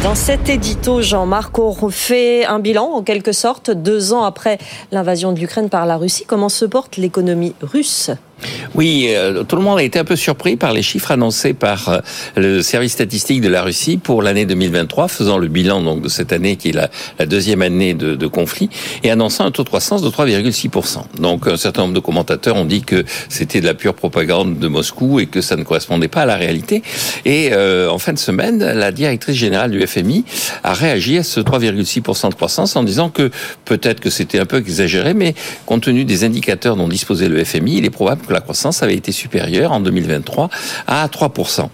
Dans cet édito, Jean-Marc, on refait un bilan en quelque sorte, deux ans après l'invasion de l'Ukraine par la Russie. Comment se porte l'économie russe? Oui, euh, tout le monde a été un peu surpris par les chiffres annoncés par euh, le service statistique de la Russie pour l'année 2023, faisant le bilan donc de cette année qui est la, deuxième année de, de, conflit et annonçant un taux de croissance de 3,6%. Donc un certain nombre de commentateurs ont dit que c'était de la pure propagande de Moscou et que ça ne correspondait pas à la réalité. Et euh, en fin de semaine, la directrice générale du FMI a réagi à ce 3,6% de croissance en disant que peut-être que c'était un peu exagéré, mais compte tenu des indicateurs dont disposait le FMI, il est probable que la croissance avait été supérieure en 2023 à 3%.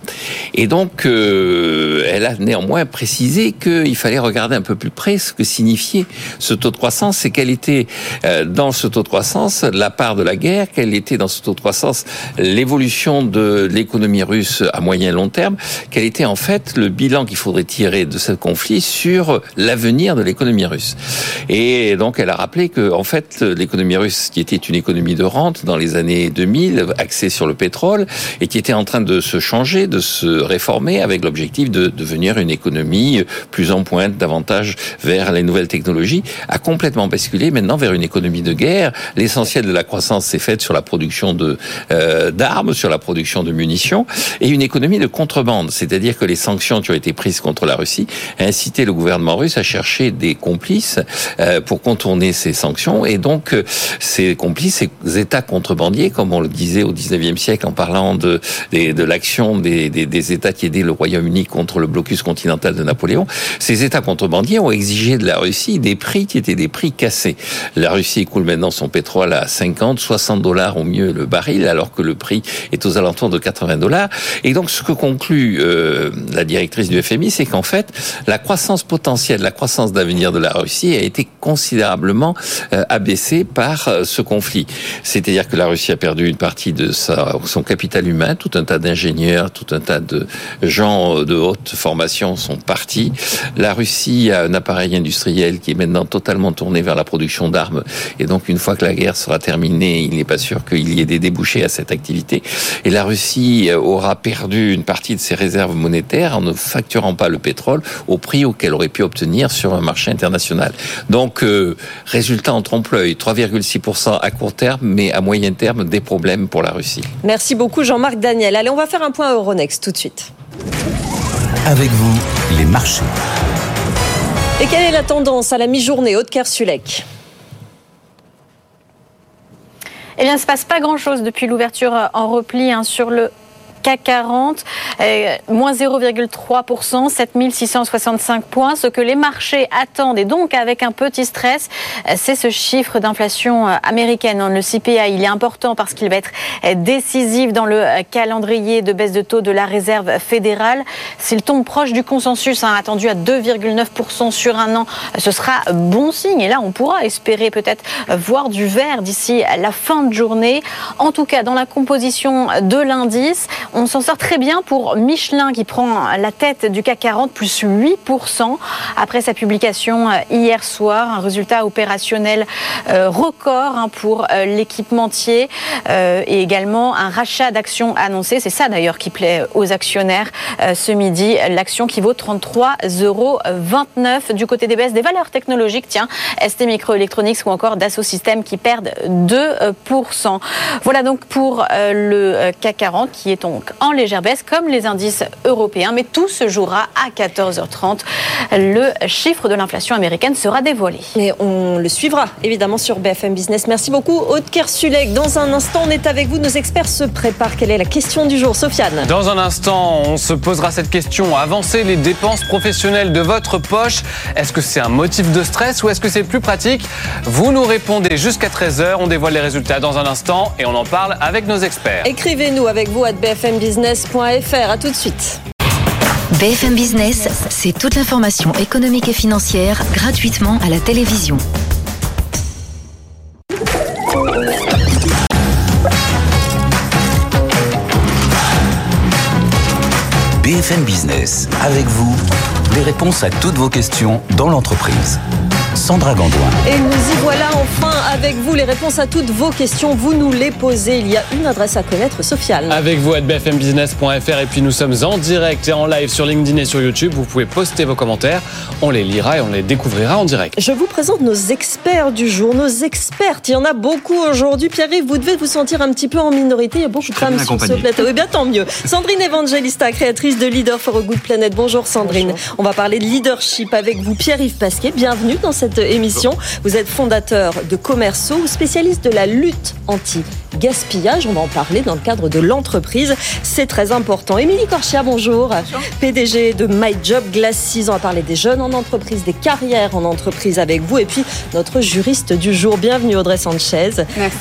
Et donc, euh, elle a néanmoins précisé qu'il fallait regarder un peu plus près ce que signifiait ce taux de croissance et quelle était euh, dans ce taux de croissance la part de la guerre, quelle était dans ce taux de croissance l'évolution de l'économie russe à moyen et long terme, quel était en fait le bilan qu'il faudrait tirer de ce conflit sur l'avenir de l'économie russe. Et donc, elle a rappelé que, en fait, l'économie russe, qui était une économie de rente dans les années 2000, axé sur le pétrole et qui était en train de se changer, de se réformer avec l'objectif de devenir une économie plus en pointe, davantage vers les nouvelles technologies, a complètement basculé maintenant vers une économie de guerre. L'essentiel de la croissance s'est fait sur la production de euh, d'armes, sur la production de munitions et une économie de contrebande, c'est-à-dire que les sanctions qui ont été prises contre la Russie a incité le gouvernement russe à chercher des complices euh, pour contourner ces sanctions et donc euh, ces complices, ces États contrebandiers, comme on le disait au 19e siècle en parlant de, l'action des, États qui aidaient le Royaume-Uni contre le blocus continental de Napoléon, ces États contrebandiers ont exigé de la Russie des prix qui étaient des prix cassés. La Russie écoule maintenant son pétrole à 50, 60 dollars au mieux le baril, alors que le prix est aux alentours de 80 dollars. Et donc ce que conclut euh, la directrice du FMI, c'est qu'en fait, la croissance potentielle, la croissance d'avenir de la Russie a été considérablement euh, abaissée par euh, ce conflit. C'est-à-dire que la Russie a perdu une partie de son capital humain. Tout un tas d'ingénieurs, tout un tas de gens de haute formation sont partis. La Russie a un appareil industriel qui est maintenant totalement tourné vers la production d'armes. Et donc, une fois que la guerre sera terminée, il n'est pas sûr qu'il y ait des débouchés à cette activité. Et la Russie aura perdu une partie de ses réserves monétaires en ne facturant pas le pétrole au prix auquel aurait pu obtenir sur un marché international. Donc, euh, résultat en trompe-l'œil, 3,6% à court terme, mais à moyen terme, des problèmes pour la Russie. Merci beaucoup Jean-Marc Daniel. Allez, on va faire un point Euronext tout de suite. Avec vous, les marchés. Et quelle est la tendance à la mi-journée, Haute-Kersulek eh bien, il ne se passe pas grand-chose depuis l'ouverture en repli hein, sur le CAC 40, euh, moins 0,3%, 7665 points. Ce que les marchés attendent, et donc avec un petit stress, euh, c'est ce chiffre d'inflation euh, américaine. Le CPI, il est important parce qu'il va être décisif dans le calendrier de baisse de taux de la Réserve fédérale. S'il tombe proche du consensus hein, attendu à 2,9% sur un an, ce sera bon signe. Et là, on pourra espérer peut-être voir du vert d'ici la fin de journée. En tout cas, dans la composition de l'indice, on s'en sort très bien pour Michelin qui prend la tête du CAC 40, plus 8% après sa publication euh, hier soir. Un résultat opérationnel euh, record hein, pour euh, l'équipementier et également un rachat d'actions annoncé. C'est ça d'ailleurs qui plaît aux actionnaires ce midi. L'action qui vaut 33,29 euros du côté des baisses des valeurs technologiques. Tiens, ST Microelectronics ou encore Dassault Systèmes qui perdent 2%. Voilà donc pour le CAC 40 qui est donc en légère baisse comme les indices européens. Mais tout se jouera à 14h30. Le chiffre de l'inflation américaine sera dévoilé. Et on le suivra évidemment sur BFM Business. Merci beaucoup, Aude Kersulek. Dans un instant, on est avec vous. Nos experts se préparent. Quelle est la question du jour, Sofiane? Dans un instant, on se posera cette question. Avancer les dépenses professionnelles de votre poche, est-ce que c'est un motif de stress ou est-ce que c'est plus pratique? Vous nous répondez jusqu'à 13h. On dévoile les résultats dans un instant et on en parle avec nos experts. Écrivez-nous avec vous à bfmbusiness.fr. À tout de suite. BFM Business, c'est toute l'information économique et financière gratuitement à la télévision. BFM Business, avec vous, les réponses à toutes vos questions dans l'entreprise. Sandra Gandoin. Et nous y voilà enfin avec vous. Les réponses à toutes vos questions, vous nous les posez. Il y a une adresse à connaître, Sofiane. Avec vous à bfmbusiness.fr et puis nous sommes en direct et en live sur LinkedIn et sur YouTube. Vous pouvez poster vos commentaires. On les lira et on les découvrira en direct. Je vous présente nos experts du jour, nos expertes. Il y en a beaucoup aujourd'hui. Pierre-Yves, vous devez vous sentir un petit peu en minorité. Il y a beaucoup de femmes sur ce plateau. Eh bien, tant mieux. Sandrine Evangelista, créatrice de Leader for a Good Planet. Bonjour Sandrine. On va parler de leadership avec vous. Pierre-Yves Pasquet, bienvenue dans cette émission. Vous êtes fondateur de Commerceau, spécialiste de la lutte anti-gaspillage. On va en parler dans le cadre de l'entreprise. C'est très important. Émilie Corchia, bonjour. PDG de My Job Glasses. On va parler des jeunes en entreprise, des carrières en entreprise avec vous. Et puis, notre juriste du jour. Bienvenue Audrey Sanchez.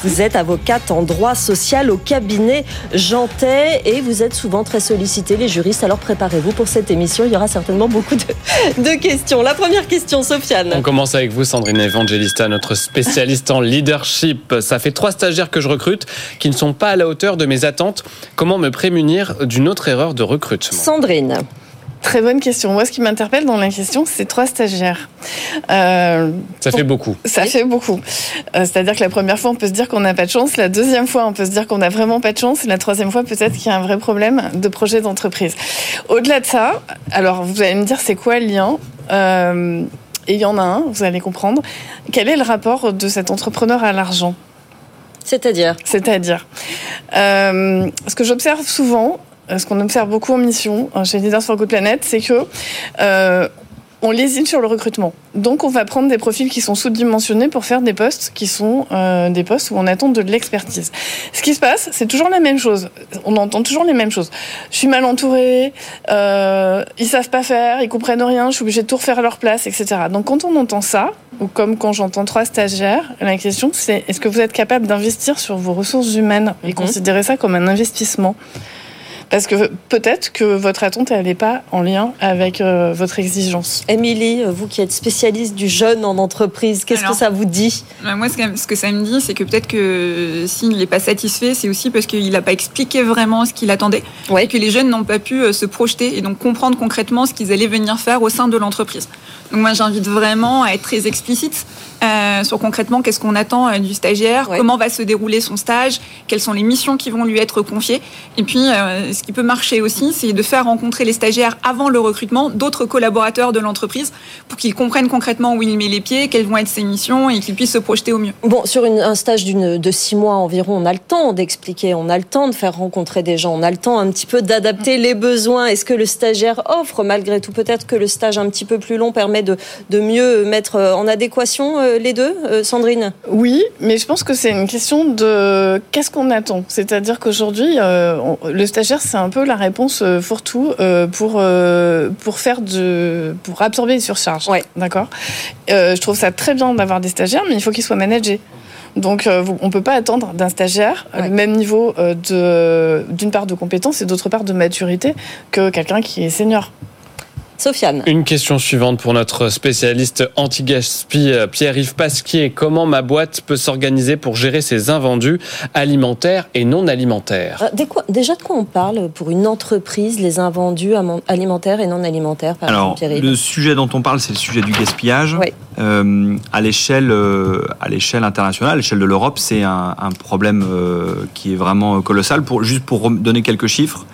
Vous êtes avocate en droit social au cabinet Jantet et vous êtes souvent très sollicité, les juristes. Alors préparez-vous pour cette émission. Il y aura certainement beaucoup de, de questions. La première question, Sofiane. On commence avec vous, Sandrine Evangelista, notre spécialiste en leadership. Ça fait trois stagiaires que je recrute qui ne sont pas à la hauteur de mes attentes. Comment me prémunir d'une autre erreur de recrutement? Sandrine. Très bonne question. Moi, ce qui m'interpelle dans la question, c'est trois stagiaires. Euh, ça fait beaucoup. Ça fait beaucoup. Euh, C'est-à-dire que la première fois, on peut se dire qu'on n'a pas de chance. La deuxième fois, on peut se dire qu'on n'a vraiment pas de chance. Et la troisième fois, peut-être qu'il y a un vrai problème de projet d'entreprise. Au-delà de ça, alors vous allez me dire, c'est quoi le lien? Euh, Et il y en a un, vous allez comprendre. Quel est le rapport de cet entrepreneur à l'argent? C'est-à-dire? C'est-à-dire. Euh, ce que j'observe souvent, ce qu'on observe beaucoup en mission euh, chez Leaders for Good Planet, c'est que euh, on lésine sur le recrutement. Donc, on va prendre des profils qui sont sous-dimensionnés pour faire des postes qui sont euh, des postes où on attend de l'expertise. Ce qui se passe, c'est toujours la même chose. On entend toujours les mêmes choses. Je suis mal entourée, euh, ils savent pas faire, ils comprennent rien, je suis obligée de tout refaire à leur place, etc. Donc, quand on entend ça, ou comme quand j'entends trois stagiaires, la question c'est est-ce que vous êtes capable d'investir sur vos ressources humaines et considérer ça comme un investissement? Parce que peut-être que votre attente, elle n'est pas en lien avec euh, votre exigence. Émilie, vous qui êtes spécialiste du jeune en entreprise, qu'est-ce que ça vous dit? bah, Moi, ce que, ce que ça me dit, c'est que peut-être que s'il n'est pas satisfait, c'est aussi parce qu'il n'a pas expliqué vraiment ce qu'il attendait. Ouais. Et que les jeunes n'ont pas pu euh, se projeter et donc comprendre concrètement ce qu'ils allaient venir faire au sein de l'entreprise. Donc moi, j'invite vraiment à être très explicite euh, sur concrètement qu'est-ce qu'on attend euh, du stagiaire, Ouais. comment va se dérouler son stage, quelles sont les missions qui vont lui être confiées? Et puis, euh, ce qui peut marcher aussi, c'est de faire rencontrer les stagiaires avant le recrutement d'autres collaborateurs de l'entreprise pour qu'ils comprennent concrètement où il met les pieds, quelles vont être ses missions et qu'ils puissent se projeter au mieux. Bon, sur une- un stage de six mois environ, on a le temps d'expliquer, on a le temps de faire rencontrer des gens, on a le temps un petit peu d'adapter les besoins. Est-ce que le stagiaire offre? Malgré tout Peut-être que le stage un petit peu plus long permet de, de mieux mettre en adéquation les deux, euh, Sandrine Oui, mais je pense que c'est une question de qu'est-ce qu'on attend. C'est-à-dire qu'aujourd'hui, euh, le stagiaire, c'est un peu la réponse euh, fourre-tout euh, pour euh, pour faire de pour absorber les surcharges. Ouais. D'accord? Euh, je trouve ça très bien d'avoir des stagiaires, mais il faut qu'ils soient managés. Donc, euh, on peut pas attendre d'un stagiaire euh, Ouais. le même niveau euh, d'une part de compétence et d'autre part de maturité que quelqu'un qui est senior. Sofiane Une question suivante pour notre spécialiste anti-gaspi, euh, Pierre-Yves Pasquier. Comment ma boîte peut s'organiser pour gérer ses invendus alimentaires et non alimentaires Euh, des quoi- Déjà, de quoi on parle pour une entreprise, les invendus alimentaires et non alimentaires, par Alors, exemple, le sujet dont on parle, c'est le sujet du gaspillage. Ouais. Euh, à l'échelle, euh, à l'échelle internationale, à l'échelle de l'Europe, c'est un, un problème euh, qui est vraiment colossal. Pour juste pour donner quelques chiffres,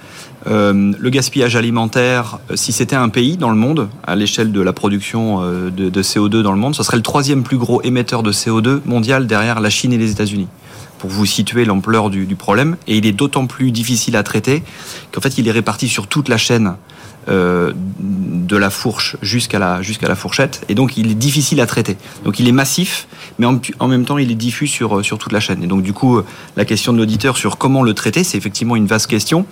euh, le gaspillage alimentaire, euh, si c'était un pays dans le monde, à l'échelle de la production euh, de, de CO2 dans le monde, ce serait le troisième plus gros émetteur de CO2 mondial derrière la Chine et les États-Unis. Pour vous situer l'ampleur du, du problème, et il est d'autant plus difficile à traiter qu'en fait, il est réparti sur toute la chaîne euh, de la fourche jusqu'à la, la fourchette. Et donc, il est difficile à traiter. Donc, il est massif, mais en, même temps, il est diffus sur, euh, sur toute la chaîne. Et donc, du coup, euh, la question de l'auditeur sur comment le traiter, c'est effectivement une vaste question.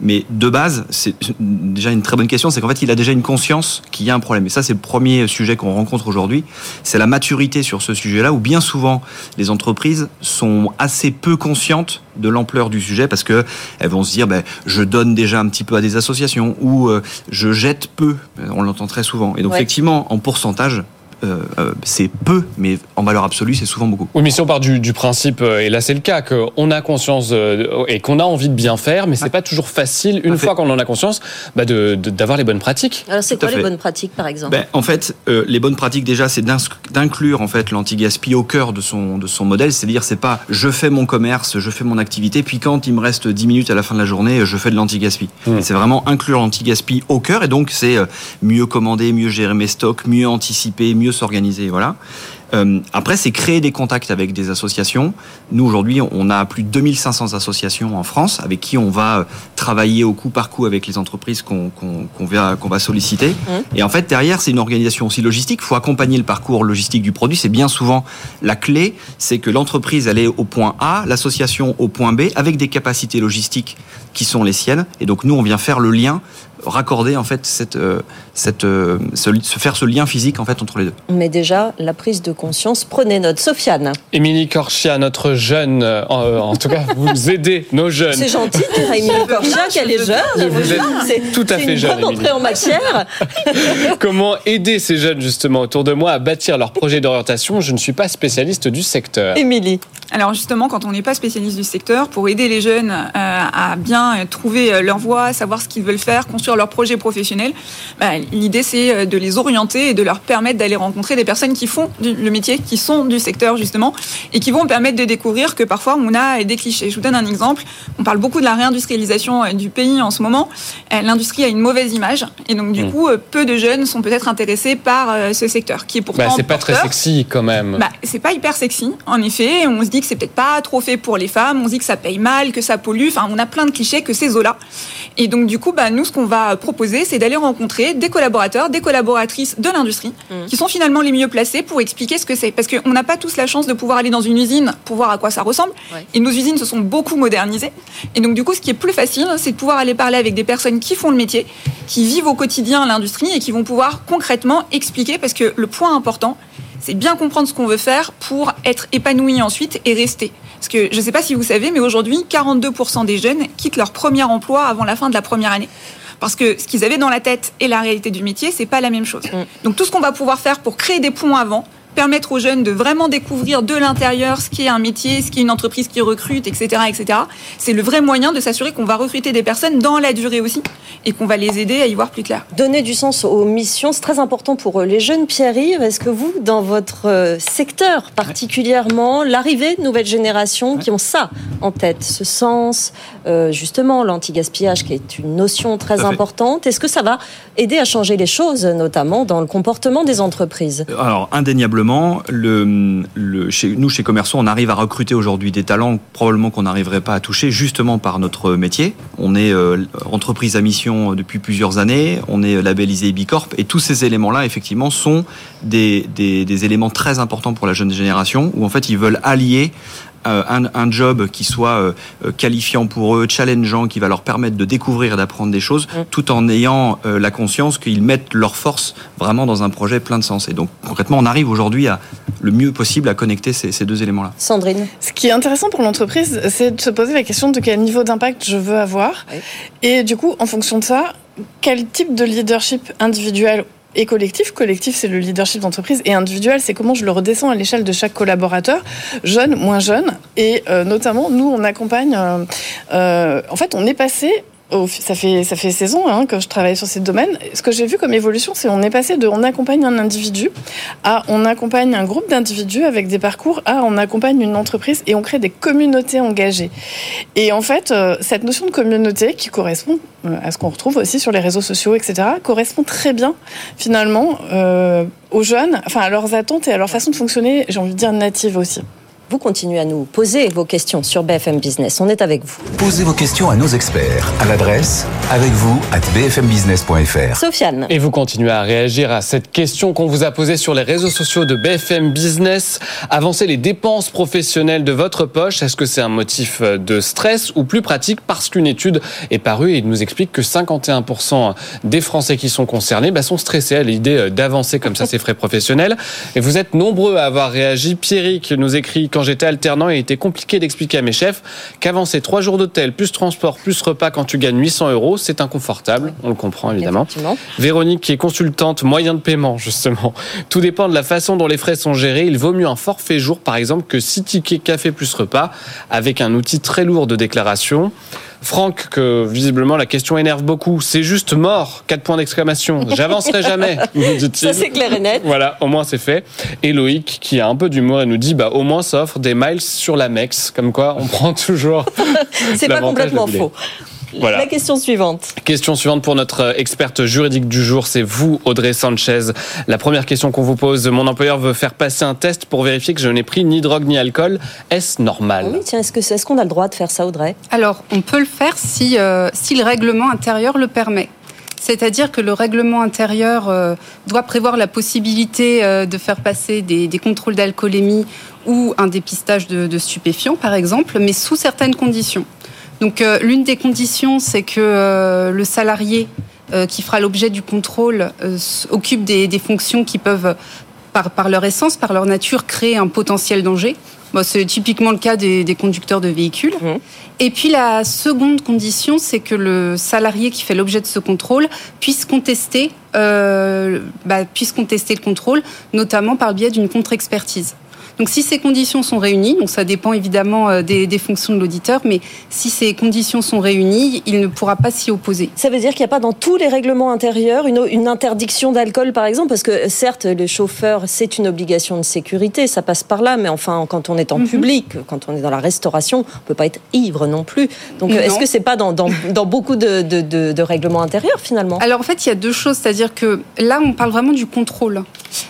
Mais de base, c'est déjà une très bonne question, c'est qu'en fait, il a déjà une conscience qu'il y a un problème. Et ça, c'est le premier sujet qu'on rencontre aujourd'hui. C'est la maturité sur ce sujet-là, où bien souvent, les entreprises sont assez peu conscientes de l'ampleur du sujet parce que elles vont se dire ben, je donne déjà un petit peu à des associations ou euh, je jette peu on l'entend très souvent et donc Ouais. effectivement en pourcentage c'est peu, mais en valeur absolue, c'est souvent beaucoup. Oui, mais si on part du, principe, et là c'est le cas, qu'on a conscience et qu'on a envie de bien faire, mais c'est pas toujours facile, une fois qu'on en a conscience, bah d'avoir les bonnes pratiques. Alors c'est quoi les bonnes pratiques, par exemple? Ben, En fait, les bonnes pratiques déjà, c'est d'inclure en fait l'anti-gaspi au cœur de son, de son modèle, c'est-à-dire c'est pas je fais mon commerce, je fais mon activité, puis quand il me reste 10 minutes à la fin de la journée, je fais de l'anti-gaspi. Mmh. C'est vraiment inclure l'anti-gaspi au cœur, et donc c'est euh, mieux commander, mieux gérer mes stocks, mieux anticiper, mieux s'organiser, voilà. Euh, après, c'est créer des contacts avec des associations. Nous, aujourd'hui, on a plus de 2500 associations en France avec qui on va euh, travailler au coup par coup avec les entreprises qu'on va, va, solliciter. Mmh. Et en fait, derrière, c'est une organisation aussi logistique. Il faut accompagner le parcours logistique du produit. C'est bien souvent la clé, c'est que l'entreprise, elle est au point A, l'association au point B, avec des capacités logistiques qui sont les siennes. Et donc, nous, on vient faire le lien raccorder en fait cette, euh, cette, euh, faire ce lien physique en fait entre les deux. Mais déjà la prise de conscience, prenez note. Sofiane. Émilie Corchia, notre jeune, euh, en, tout cas vous aidez nos jeunes. C'est gentil Émilie Corchia qu'elle est jeune. Vous êtes tout à fait une jeune. entrée en matière. Comment aider ces jeunes justement autour de moi à bâtir leur projet d'orientation? Je ne suis pas spécialiste du secteur. Émilie. Alors justement, quand on n'est pas spécialiste du secteur, pour aider les jeunes à bien trouver leur voie, savoir ce qu'ils veulent faire, construire leur projet professionnel, bah, l'idée c'est euh, de les orienter et de leur permettre d'aller rencontrer des personnes qui font le métier, qui sont du secteur justement, et qui vont permettre de découvrir que parfois on a des clichés. Je vous donne un exemple. On parle beaucoup de la réindustrialisation euh, du pays en ce moment. Euh, l'industrie a une mauvaise image, et donc du mmh. coup, peu de jeunes sont peut-être intéressés par ce secteur, qui est pourtant. Bah, c'est pas très sexy quand même. Bah, c'est pas hyper sexy, en effet. On se dit que c'est peut-être pas trop fait pour les femmes. On se dit que ça paye mal, que ça pollue. Enfin, on a plein de clichés que ces eaux-là. Et donc du coup, bah, nous, ce qu'on va proposer, c'est d'aller rencontrer des collaborateurs, des collaboratrices de l'industrie, mmh. qui sont finalement les mieux placés pour expliquer ce que c'est. Parce qu'on n'a pas tous la chance de pouvoir aller dans une usine pour voir à quoi ça ressemble. Et nos usines se sont beaucoup modernisées. Et donc, du coup, ce qui est plus facile, c'est de pouvoir aller parler avec des personnes qui font le métier, qui vivent au quotidien l'industrie et qui vont pouvoir concrètement expliquer. Parce que le point important, c'est bien comprendre ce qu'on veut faire pour être épanoui ensuite et rester. Parce que je ne sais pas si vous savez, mais aujourd'hui, 42% des jeunes quittent leur premier emploi avant la fin de la première année. Parce que ce qu'ils avaient dans la tête et la réalité du métier, c'est pas la même chose. Mm. Donc tout ce qu'on va pouvoir faire pour créer des ponts avant, permettre aux jeunes de vraiment découvrir de l'intérieur ce qui est un métier, ce qui est une entreprise qui recrute, etc., etc. C'est le vrai moyen de s'assurer qu'on va recruter des personnes dans la durée aussi et qu'on va les aider à y voir plus clair. Donner du sens aux missions, c'est très important pour les jeunes. Pierre-Yves, est-ce que vous, dans votre euh, secteur particulièrement, l'arrivée de nouvelles générations qui ont ça en tête, ce sens, euh, justement, l'anti-gaspillage qui est une notion très importante, est-ce que ça va aider à changer les choses, notamment dans le comportement des entreprises? Alors, indéniablement le, le, chez, nous, chez Commerçon, on arrive à recruter aujourd'hui des talents probablement qu'on n'arriverait pas à toucher justement par notre métier. On est euh, entreprise à mission depuis plusieurs années, on est labellisé Bicorp et tous ces éléments-là, effectivement, sont des, des, des éléments très importants pour la jeune génération où en fait ils veulent allier euh, un, job qui soit euh, euh, qualifiant pour eux, challengeant, qui va leur permettre de découvrir et d'apprendre des choses, mm. tout en ayant la conscience qu'ils mettent leur force vraiment dans un projet plein de sens. Et donc concrètement, on arrive aujourd'hui à le mieux possible à connecter ces, deux éléments-là. Sandrine. Ce qui est intéressant pour l'entreprise, c'est de se poser la question de quel niveau d'impact je veux avoir. Et du coup, en fonction de ça, quel type de leadership individuel et collectif. Collectif, c'est le leadership d'entreprise et individuel, c'est comment je le redescends à l'échelle de chaque collaborateur, jeune, moins jeune. Et euh, notamment, nous, on accompagne. Euh, euh, en fait, on est passé ça fait ça fait 16 ans hein, que je travaille sur ces domaines. Ce que j'ai vu comme évolution, c'est on est passé de on accompagne un individu à on accompagne un groupe d'individus avec des parcours à on accompagne une entreprise et on crée des communautés engagées. Et en fait, euh, cette notion de communauté qui correspond euh, à ce qu'on retrouve aussi sur les réseaux sociaux, etc., correspond très bien finalement euh, aux jeunes, enfin à leurs attentes et à leur façon de fonctionner. J'ai envie de dire native aussi vous continuez à nous poser vos questions sur BFM Business. On est avec vous. Posez vos questions à nos experts à l'adresse avec vous at bfmbusiness.fr. Sofiane. Et vous continuez à réagir à cette question qu'on vous a posée sur les réseaux sociaux de BFM Business. Avancer les dépenses professionnelles de votre poche, est-ce que c'est un motif de stress ou plus pratique? Parce qu'une étude est parue et il nous explique que 51% des Français qui sont concernés bah, sont stressés à l'idée d'avancer comme ça ses frais professionnels. Et vous êtes nombreux à avoir réagi. Pierrick nous écrit quand j'étais alternant, il était compliqué d'expliquer à mes chefs qu'avancer trois jours d'hôtel, plus transport, plus repas quand tu gagnes 800 euros, c'est inconfortable. On le comprend évidemment. Véronique, qui est consultante moyen de paiement, justement. Tout dépend de la façon dont les frais sont gérés. Il vaut mieux un forfait jour, par exemple, que 6 tickets café plus repas, avec un outil très lourd de déclaration. Franck, que visiblement la question énerve beaucoup. C'est juste mort, quatre points d'exclamation. J'avancerai jamais, Ça c'est clair et net. Voilà, au moins c'est fait. Et Loïc, qui a un peu d'humour et nous dit, bah au moins ça offre des miles sur la MEX, comme quoi on prend toujours. c'est pas complètement faux. La question suivante. Question suivante pour notre experte juridique du jour, c'est vous, Audrey Sanchez. La première question qu'on vous pose, mon employeur veut faire passer un test pour vérifier que je n'ai pris ni drogue ni alcool. Est-ce normal? Oui, tiens, est-ce qu'on est, qu'on a le droit de faire ça, Audrey? Alors, on peut le faire si, euh, si le règlement intérieur le permet. C'est-à-dire que le règlement intérieur euh, doit prévoir la possibilité euh, de faire passer des, contrôles d'alcoolémie ou un dépistage de, stupéfiants, par exemple, mais sous certaines conditions. Donc euh, l'une des conditions, c'est que euh, le salarié euh, qui fera l'objet du contrôle occupe des, fonctions qui peuvent, par, leur essence, par leur nature, créer un potentiel danger. c'est typiquement le cas des, conducteurs de véhicules. Mmh. Et puis la seconde condition, c'est que le salarié qui fait l'objet de ce contrôle puisse contester, bah, puisse contester le contrôle, notamment par le biais d'une contre-expertise. Donc si ces conditions sont réunies, donc ça dépend évidemment euh, des, fonctions de l'auditeur, mais si ces conditions sont réunies, il ne pourra pas s'y opposer. Ça veut dire qu'il n'y a pas dans tous les règlements intérieurs une, interdiction d'alcool, par exemple, parce que certes, le chauffeur, c'est une obligation de sécurité, ça passe par là, mais enfin, quand on est en mhm. public, quand on est dans la restauration, on ne peut pas être ivre non plus. Donc est-ce que c'est pas dans, beaucoup de, règlements intérieurs finalement? Alors en fait, il y a deux choses, c'est-à-dire que là, on parle vraiment du contrôle,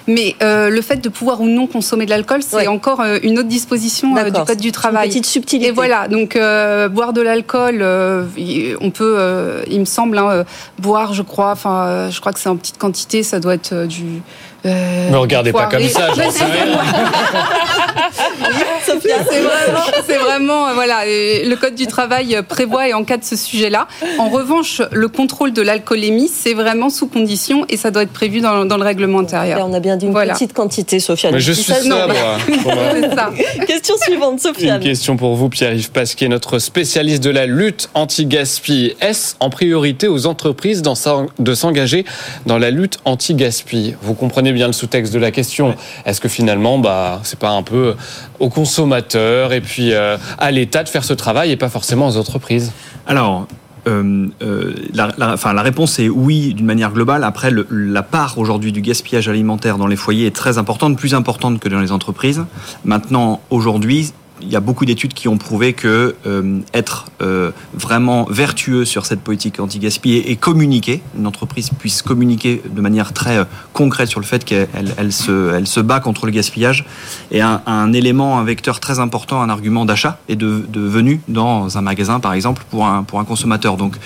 mais euh, le fait de pouvoir ou non consommer de l'alcool, c'est encore euh, une autre disposition euh, du code du travail. Une petite subtilité. Et voilà, donc euh, boire de l'alcool, on peut, il me semble, hein, boire, je crois, enfin, je crois que c'est en petite quantité, ça doit être du euh, ne regardez pas comme ça, j'en sais rien. c'est vraiment, euh, voilà, le code du travail prévoit et encadre ce sujet-là. En revanche, le contrôle de l'alcoolémie, c'est vraiment sous condition et ça doit être prévu dans, le règlement intérieur. on a bien dit une petite quantité, Sofiane. Mais je suis ça, moi. Question suivante, Sofiane. Une question pour vous, Pierre-Yves Pasquier, notre spécialiste de la lutte anti-gaspi. Est-ce en priorité aux entreprises de s'engager dans la lutte anti-gaspi? Vous comprenez bien le sous-texte de la question. Est-ce que finalement, bah, c'est pas un peu aux consommateurs et puis euh, à l'État de faire ce travail et pas forcément aux entreprises Alors, euh, euh, la, enfin, la, réponse est oui d'une manière globale. Après, la part aujourd'hui du gaspillage alimentaire dans les foyers est très importante, plus importante que dans les entreprises. Maintenant, aujourd'hui, il y a beaucoup d'études qui ont prouvé que euh, être euh, vraiment vertueux sur cette politique anti-gaspillé et communiquer, une entreprise puisse communiquer de manière très euh, concrète sur le fait qu'elle elle se, bat contre le gaspillage, est un, élément, un vecteur très important, un argument d'achat et de, de venue dans un magasin, par exemple, pour un, pour un consommateur. Donc,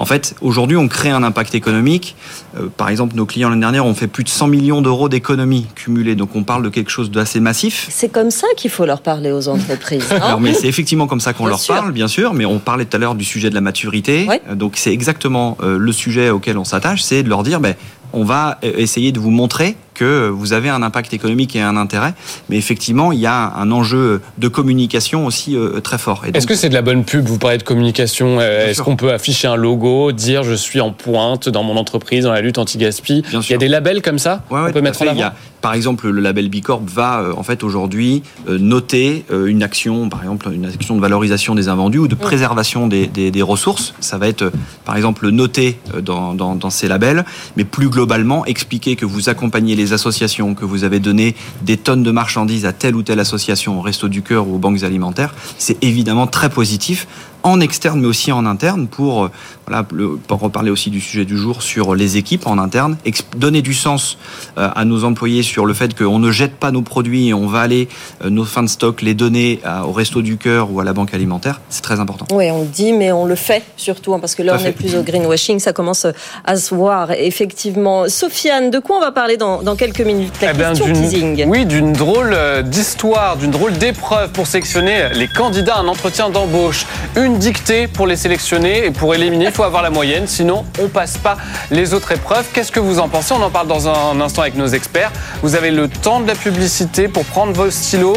en fait, aujourd'hui, on crée un impact économique. Euh, par exemple, nos clients l'année dernière ont fait plus de 100 millions d'euros d'économies cumulées. Donc, on parle de quelque chose d'assez massif. C'est comme ça qu'il faut leur parler aux entreprises. Alors, mais c'est effectivement comme ça qu'on leur parle, bien sûr. Mais on parlait tout à l'heure du sujet de la maturité. Euh, donc, c'est exactement euh, le sujet auquel on s'attache, c'est de leur dire, ben, on va essayer de vous montrer que vous avez un impact économique et un intérêt. Mais effectivement, il y a un enjeu de communication aussi euh, très fort. Est-ce que c'est de la bonne pub Vous parlez de communication. Euh, est-ce qu'on peut afficher un logo, dire je suis en pointe dans mon entreprise dans la lutte anti-gaspi? Il y a des labels comme ça On peut mettre en avant? par exemple, le label Bicorp va euh, en fait aujourd'hui noter une action, par exemple une action de valorisation des invendus ou de préservation des, ressources. Ça va être par exemple noté dans, dans, ces labels, mais plus globalement expliquer que vous accompagnez les associations, que vous avez donné des tonnes de marchandises à telle ou telle association, au Resto du Cœur ou aux banques alimentaires, c'est évidemment très positif en externe mais aussi en interne pour, euh, voilà, pour reparler aussi du sujet du jour sur les équipes en interne, donner du sens euh, à nos employés sur le fait qu'on ne jette pas nos produits et on va aller euh, nos fins de stock les donner au Resto du Cœur ou à la banque alimentaire, c'est très important. Oui, on le dit mais on le fait surtout hein, parce que là on n'est plus au greenwashing, ça commence à se voir effectivement. Sofiane, de quoi on va parler dans, dans quelques minutes? La eh ben, teasing. Oui, d'une drôle d'histoire, d'une drôle d'épreuve pour sélectionner les candidats à un entretien d'embauche. Une dictée pour les sélectionner et pour éliminer, il faut avoir la moyenne, sinon on passe pas les autres épreuves. Qu'est-ce que vous en pensez? On en parle dans un instant avec nos experts. Vous avez le temps de la publicité pour prendre vos stylos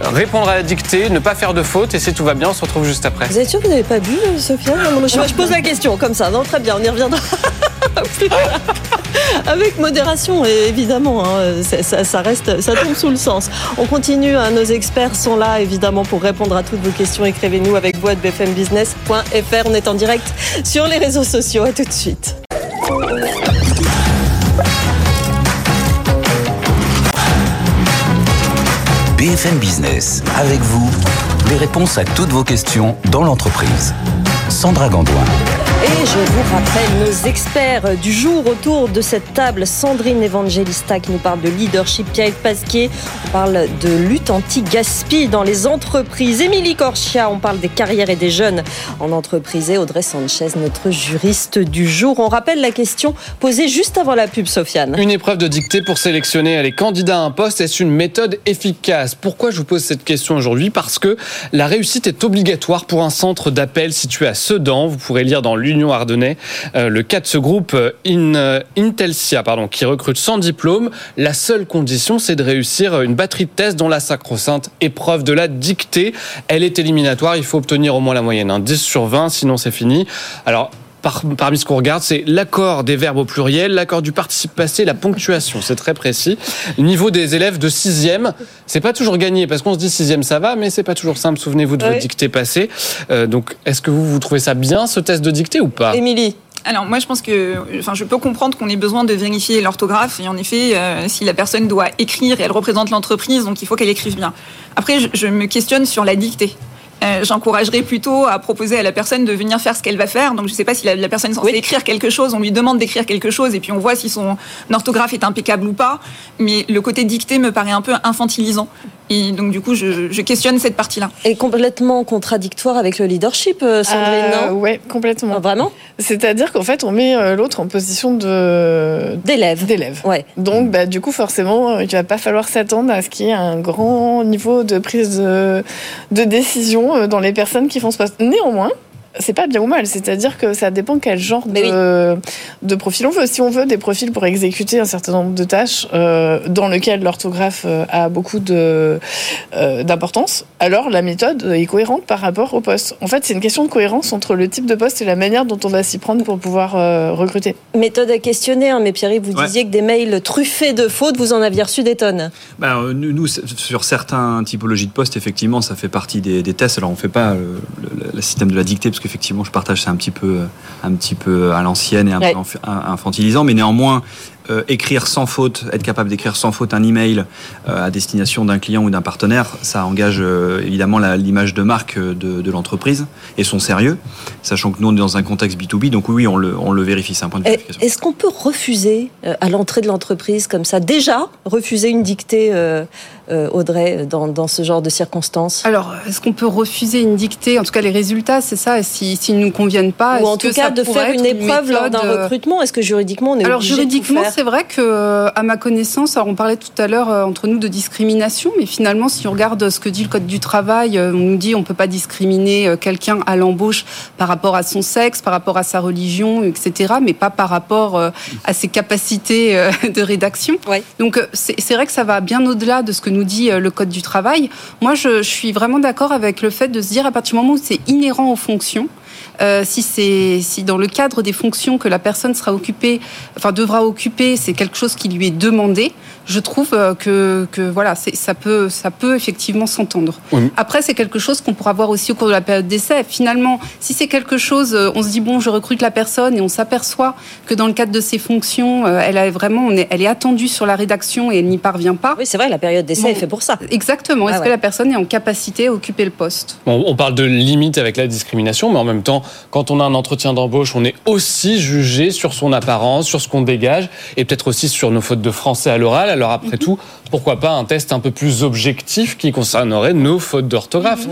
répondre à la dictée, ne pas faire de faute, et si tout va bien, on se retrouve juste après. Vous êtes sûr que vous n'avez pas bu, Sophia je, pose la question comme ça, non Très bien, on y reviendra. Avec modération, évidemment, hein, ça, reste, ça tombe sous le sens. On continue, hein, nos experts sont là évidemment pour répondre à toutes vos questions. Écrivez-nous avec vous à bfmbusiness.fr. On est en direct sur les réseaux sociaux. À tout de suite. BFM Business, avec vous, les réponses à toutes vos questions dans l'entreprise. Sandra Gandoin. Et je vous rappelle nos experts du jour autour de cette table. Sandrine Evangelista qui nous parle de leadership, Pierre Pasquier, on parle de lutte anti-gaspi dans les entreprises. Émilie Corchia, on parle des carrières et des jeunes en entreprise. Et Audrey Sanchez, notre juriste du jour. On rappelle la question posée juste avant la pub, Sofiane. Une épreuve de dictée pour sélectionner les candidats à un poste, est-ce une méthode efficace Pourquoi je vous pose cette question aujourd'hui? Parce que la réussite est obligatoire pour un centre d'appel situé à Sedan. Vous pourrez lire dans l'Union Ardennais. Euh, le cas de ce groupe euh, In, Intelsia, pardon, qui recrute sans diplôme. La seule condition, c'est de réussir une batterie de tests dont la sacro-sainte épreuve de la dictée. Elle est éliminatoire. Il faut obtenir au moins la moyenne, 10 sur 20, sinon c'est fini. Alors, parmi ce qu'on regarde, c'est l'accord des verbes au pluriel, l'accord du participe passé, la ponctuation. C'est très précis. Niveau des élèves de sixième, c'est pas toujours gagné parce qu'on se dit sixième ça va, mais c'est pas toujours simple. Souvenez-vous de votre dictée passée. Euh, donc, est-ce que vous, vous trouvez ça bien ce test de dictée ou pas? Émilie alors moi je pense que, enfin je peux comprendre qu'on ait besoin de vérifier l'orthographe et en effet euh, si la personne doit écrire et elle représente l'entreprise donc il faut qu'elle écrive bien. Après je, me questionne sur la dictée. Euh, j'encouragerais plutôt à proposer à la personne de venir faire ce qu'elle va faire. Donc je ne sais pas si la, personne est censée écrire quelque chose, on lui demande d'écrire quelque chose et puis on voit si son orthographe est impeccable ou pas. Mais le côté dicté me paraît un peu infantilisant. Et donc, du coup, je, questionne cette partie-là. Et complètement contradictoire avec le leadership, euh, Sandrine, euh, Oui, complètement. Ah, vraiment C'est-à-dire qu'en fait, on met euh, l'autre en position de... D'élève. D'élève. Ouais. Donc, bah, du coup, forcément, il ne va pas falloir s'attendre à ce qu'il y ait un grand niveau de prise de, de décision dans les personnes qui font ce poste. Néanmoins, c'est pas bien ou mal, c'est-à-dire que ça dépend quel genre de, de, profil on veut. Si on veut des profils pour exécuter un certain nombre de tâches euh, dans lesquelles l'orthographe euh, a beaucoup de, euh, d'importance, alors la méthode est cohérente par rapport au poste. En fait, c'est une question de cohérence entre le type de poste et la manière dont on va s'y prendre pour pouvoir recruter. Méthode à questionner, hein, mais Pierre, vous disiez que des mails truffés de fautes, vous en aviez reçu des tonnes. Ben, nous, sur certains typologies de postes, effectivement, ça fait partie des, tests. Alors, on ne fait pas le, système de la dictée, parce qu'effectivement, je partage, c'est un petit peu, un petit peu à l'ancienne et un peu infantilisant, mais néanmoins, euh, écrire sans faute, être capable d'écrire sans faute un email euh, à destination d'un client ou d'un partenaire, ça engage euh, évidemment l'image de marque de, l'entreprise et son sérieux, sachant que nous on est dans un contexte B2B, donc oui, on le, on le vérifie, c'est un point de vérification. Est-ce qu'on peut refuser à l'entrée de l'entreprise comme ça, déjà refuser une dictée Audrey, dans, dans, ce genre de circonstances Alors, est-ce qu'on peut refuser une dictée En tout cas, les résultats, c'est ça, s'ils si, ne nous conviennent pas. Ou en tout cas, de faire une épreuve lors d'un recrutement, est-ce que juridiquement, on est Alors, juridiquement, c'est vrai que, euh, à ma connaissance, alors on parlait tout à l'heure euh, entre nous de discrimination, mais finalement, si on regarde ce que dit le Code du travail, euh, on nous dit on peut pas discriminer quelqu'un à l'embauche par rapport à son sexe, par rapport à sa religion, etc., mais pas par rapport à ses capacités de rédaction. Donc, c'est vrai que ça va bien au-delà de ce que nous dit le Code du travail. Moi, je, je suis vraiment d'accord avec le fait de se dire à partir du moment où c'est inhérent aux fonctions, euh, si c'est si dans le cadre des fonctions que la personne sera occupée, enfin devra occuper, c'est quelque chose qui lui est demandé, je trouve euh, que, que voilà, ça peut ça peut effectivement s'entendre. Après, c'est quelque chose qu'on pourra voir aussi au cours de la période d'essai. Finalement, si c'est quelque chose, euh, on se dit bon, je recrute la personne et on s'aperçoit que dans le cadre de ses fonctions, elle a vraiment, on est, elle est attendue sur la rédaction et elle n'y parvient pas. Oui, c'est vrai, la période d'essai est fait pour ça. Exactement. Est-ce ah que la personne est en capacité à occuper le poste? On parle de limite avec la discrimination, mais en même temps, quand on a un entretien d'embauche, on est aussi jugé sur son apparence, sur ce qu'on dégage, et peut-être aussi sur nos fautes de français à l'oral. Alors après mhm. tout, pourquoi pas un test un peu plus objectif qui concernerait nos fautes d'orthographe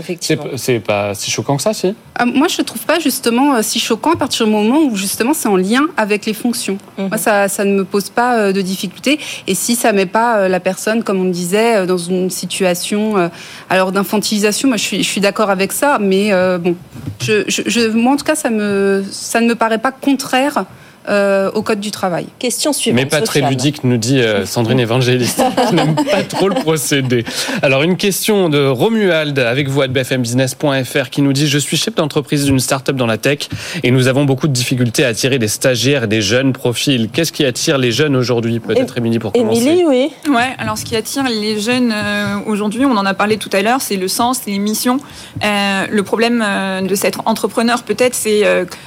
C'est pas si choquant que ça, si? Ah, Moi, je ne trouve pas justement euh, si choquant à partir du moment où justement c'est en lien avec les fonctions. Mhm. Moi, ça, ça, ne me pose pas euh, de difficulté. Et si ça met pas euh, la personne, comme on disait, dans une situation alors d'infantilisation, moi, je suis, je suis d'accord avec ça. Mais bon, je, je, moi, en tout cas, ça, me, ça ne me paraît pas contraire euh, au Code du travail. Question suivante. Mais pas très ludique, nous dit euh, Sandrine Évangéliste. Je n'aime pas trop le procédé. Alors, une question de Romuald avec vous à bfmbusiness.fr qui nous dit Je suis chef d'entreprise d'une start-up dans la tech et nous avons beaucoup de difficultés à attirer des stagiaires et des jeunes profils. Qu'est-ce qui attire les jeunes aujourd'hui Peut-être Émilie pour commencer? Émilie, oui. Ouais, alors ce qui attire les jeunes aujourd'hui, on en a parlé tout à l'heure, c'est le sens, les missions. le problème de cet entrepreneur, peut-être, c'est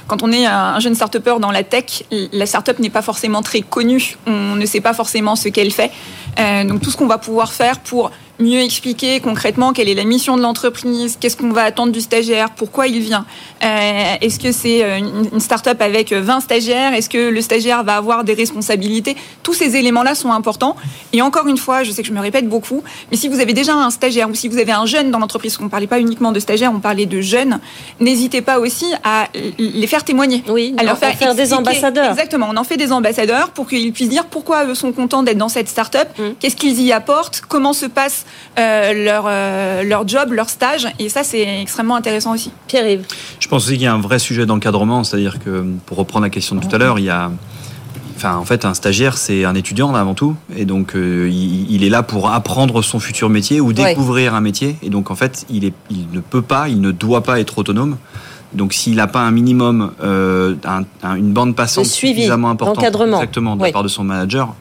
quand on est un jeune start-upper dans la tech, la startup n'est pas forcément très connue. On ne sait pas forcément ce qu'elle fait. Euh, donc tout ce qu'on va pouvoir faire pour mieux expliquer concrètement quelle est la mission de l'entreprise, qu'est-ce qu'on va attendre du stagiaire, pourquoi il vient. Euh, est-ce que c'est euh, une start-up avec 20 stagiaires? Est-ce que le stagiaire va avoir des responsabilités? Tous ces éléments-là sont importants. Et encore une fois, je sais que je me répète beaucoup, mais si vous avez déjà un stagiaire ou si vous avez un jeune dans l'entreprise, qu'on ne parlait pas uniquement de stagiaires, on parlait de jeunes, n'hésitez pas aussi à les faire témoigner. Oui, à leur faire, faire des ambassadeurs. Exactement, on en fait des ambassadeurs pour qu'ils puissent dire pourquoi eux sont contents d'être dans cette start-up, mmh. qu'est-ce qu'ils y apportent, comment se passe leur, euh, leur job, leur stage. Et ça, c'est extrêmement intéressant aussi. Pierre-Yves Je pense aussi qu'il y a un vrai sujet d'encadrement, c'est-à-dire que, pour reprendre la question de tout à l'heure, il y a... Enfin, en fait, un stagiaire, c'est un étudiant avant tout, et donc euh, il, est là pour apprendre son futur métier ou découvrir un métier. Et donc, en fait, il, est, il ne peut pas, il ne doit pas être autonome. Donc, s'il n'a pas un minimum, une bande passante suffisamment importante, exactement, de la part de son manager,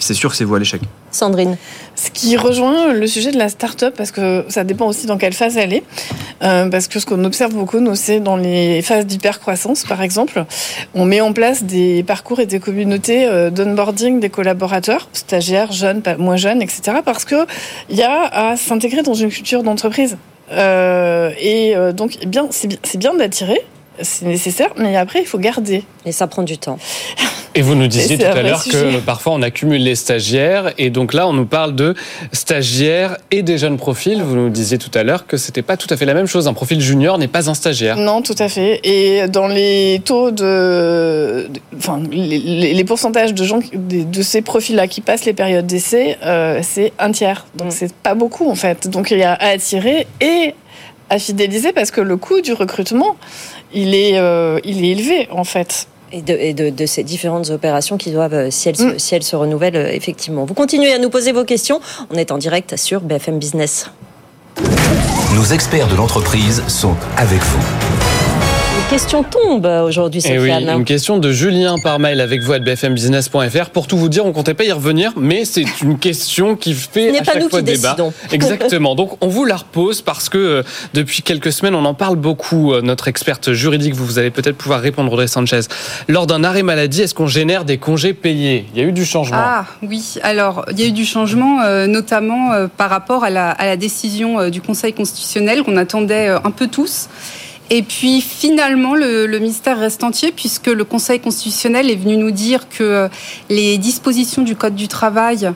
c'est sûr que c'est vous à l'échec. Sandrine. Ce qui rejoint le sujet de la start-up, parce que ça dépend aussi dans quelle phase elle est. Euh, parce que ce qu'on observe beaucoup, nous, c'est dans les phases d'hypercroissance, par exemple, on met en place des parcours et des communautés euh, d'onboarding des collaborateurs, stagiaires, jeunes, moins jeunes, etc. Parce qu'il y a à s'intégrer dans une culture d'entreprise. Euh, et donc, eh bien, c'est bien d'attirer, c'est nécessaire, mais après, il faut garder. Et ça prend du temps. Et vous nous disiez tout à l'heure que parfois on accumule les stagiaires, et donc là on nous parle de stagiaires et des jeunes profils. Vous nous disiez tout à l'heure que c'était pas tout à fait la même chose. Un profil junior n'est pas un stagiaire. Non, tout à fait. Et dans les taux de, enfin, les, pourcentages de gens de, ces profils-là qui passent les périodes d'essai, euh, c'est un tiers. Donc mm. c'est pas beaucoup en fait. Donc il y a à attirer et à fidéliser parce que le coût du recrutement, il est, euh, il est élevé en fait et, de, de, ces différentes opérations qui doivent, euh, si elles, se, mm. si elles se renouvellent, euh, effectivement. Vous continuez à nous poser vos questions. On est en direct sur BFM Business. Nos experts de l'entreprise sont avec vous question tombe aujourd'hui, eh Sofiane. Oui, une question de Julien par mail avec vous à bfmbusiness.fr. Pour tout vous dire, on comptait pas y revenir, mais c'est une question qui fait à chaque fois débat. Exactement. Donc on vous la repose parce que euh, depuis quelques semaines, on en parle beaucoup. Euh, notre experte juridique, vous, vous allez peut-être pouvoir répondre, Audrey Sanchez. Lors d'un arrêt maladie, est-ce qu'on génère des congés payés? Il y a eu du changement. Ah oui. Alors il y a eu du changement, euh, notamment par rapport à la, à la décision du Conseil constitutionnel qu'on attendait un peu tous. Et puis finalement, le, mystère reste entier puisque le Conseil constitutionnel est venu nous dire que euh, les dispositions du Code du travail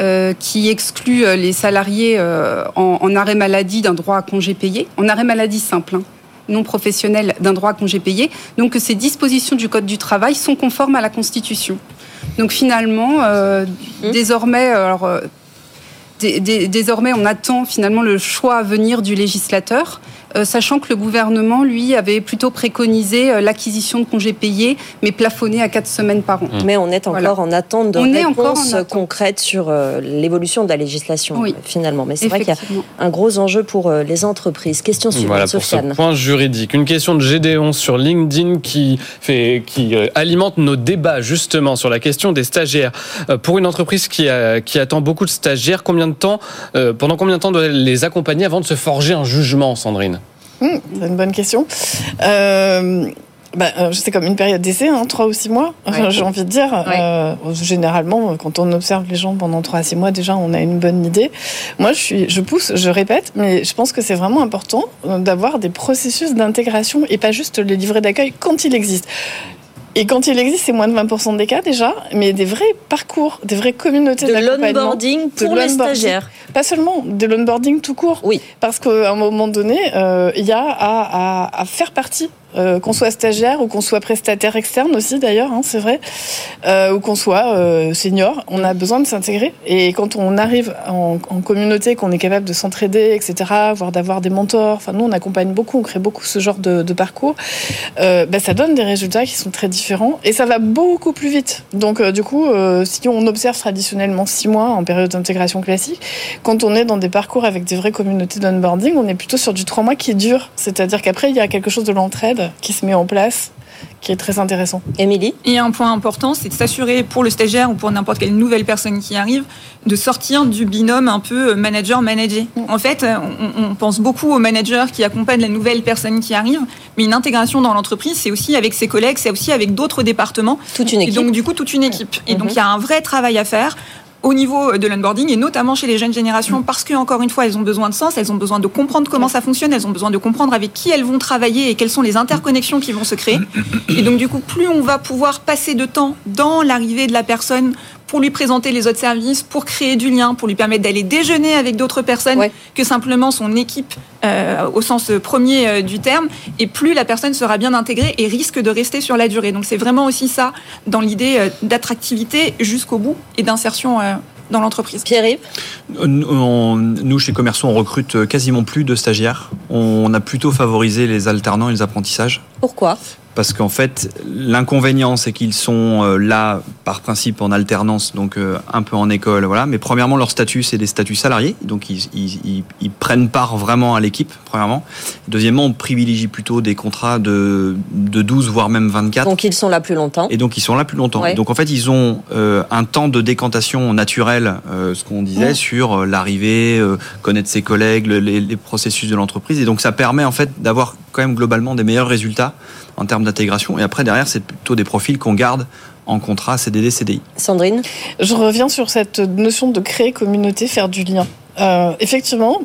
euh, qui excluent euh, les salariés en, arrêt maladie d'un droit à congé payé, en arrêt maladie simple, hein, non professionnel d'un droit à congé payé, donc que ces dispositions du Code du travail sont conformes à la Constitution. Donc finalement, mmh. désormais, alors, désormais, on attend finalement le choix à venir du législateur. Euh, sachant que le gouvernement, lui, avait plutôt préconisé euh, l'acquisition de congés payés, mais plafonné à quatre semaines par an. Mais on est encore en attente de réponses concrètes sur euh, l'évolution de la législation, finalement. Mais c'est vrai qu'il y a un gros enjeu pour les entreprises. Question suivante, voilà, pour ce point juridique. Une question de Gédéon sur LinkedIn qui, fait, qui alimente nos débats, justement, sur la question des stagiaires. Pour une entreprise qui, qui attend beaucoup de stagiaires, combien de temps, pendant combien de temps doit les accompagner avant de se forger un jugement, Sandrine? Hmm, c'est une bonne question. Euh, bah, euh, c'est comme une période d'essai, hein, 3 ou 6 mois, j'ai envie de dire. Euh, généralement, quand on observe les gens pendant 3 à 6 mois, déjà, on a une bonne idée. Moi, je, suis, je pousse, je répète, mais je pense que c'est vraiment important d'avoir des processus d'intégration et pas juste les livrets d'accueil quand il existe. Et quand il existe, c'est moins de 20% des cas déjà, mais des vrais parcours, des vraies communautés de l'onboarding pour les stagiaires. Pas seulement, de l'onboarding tout court. Oui. Parce qu'à un moment donné, euh, il y a à, à, faire partie euh, qu'on soit stagiaire ou qu'on soit prestataire externe aussi d'ailleurs, hein, c'est vrai, euh, ou qu'on soit euh, senior, on a besoin de s'intégrer. Et quand on arrive en, en communauté, qu'on est capable de s'entraider, etc., voire d'avoir des mentors, enfin nous on accompagne beaucoup, on crée beaucoup ce genre de, de parcours, euh, bah, ça donne des résultats qui sont très différents et ça va beaucoup plus vite. Donc euh, du coup, euh, si on observe traditionnellement six mois en période d'intégration classique, quand on est dans des parcours avec des vraies communautés d'onboarding, on est plutôt sur du trois mois qui dure. C'est-à-dire qu'après il y a quelque chose de l'entraide qui se met en place qui est très intéressant. Émilie Et un point important, c'est de s'assurer pour le stagiaire ou pour n'importe quelle nouvelle personne qui arrive, de sortir du binôme un peu manager-manager. En fait, on, on, pense beaucoup aux managers qui accompagnent la nouvelle personne qui arrive, mais une intégration dans l'entreprise, c'est aussi avec ses collègues, c'est aussi avec d'autres départements. Toute une équipe. Et donc, du coup, toute une équipe. Et donc, il y a un vrai travail à faire au niveau de l'onboarding et notamment chez les jeunes générations parce que encore une fois elles ont besoin de sens, elles ont besoin de comprendre comment ça fonctionne, elles ont besoin de comprendre avec qui elles vont travailler et quelles sont les interconnexions qui vont se créer. Et donc du coup, plus on va pouvoir passer de temps dans l'arrivée de la personne pour lui présenter les autres services, pour créer du lien, pour lui permettre d'aller déjeuner avec d'autres personnes ouais. que simplement son équipe euh, au sens premier euh, du terme, et plus la personne sera bien intégrée et risque de rester sur la durée. Donc c'est vraiment aussi ça dans l'idée euh, d'attractivité jusqu'au bout et d'insertion euh, dans l'entreprise. Pierre-Yves? Nous, chez Commerçons, on recrute quasiment plus de stagiaires. On a plutôt favorisé les alternants et les apprentissages. Pourquoi? Parce qu'en fait, l'inconvénient, c'est qu'ils sont euh, là par principe en alternance, donc euh, un peu en école, voilà. Mais premièrement, leur statut, c'est des statuts salariés, donc ils, ils, ils prennent part vraiment à l'équipe, premièrement. Deuxièmement, on privilégie plutôt des contrats de, de 12, voire même 24. Donc ils sont là plus longtemps. Et donc ils sont là plus longtemps. Ouais. Donc en fait, ils ont euh, un temps de décantation naturel, euh, ce qu'on disait, ouais. sur l'arrivée, euh, connaître ses collègues, le, les, les processus de l'entreprise. Et donc ça permet en fait d'avoir quand même globalement des meilleurs résultats en termes d'intégration. Et après, derrière, c'est plutôt des profils qu'on garde en contrat CDD, CDI. Sandrine? Je reviens sur cette notion de créer communauté, faire du lien. Euh, effectivement,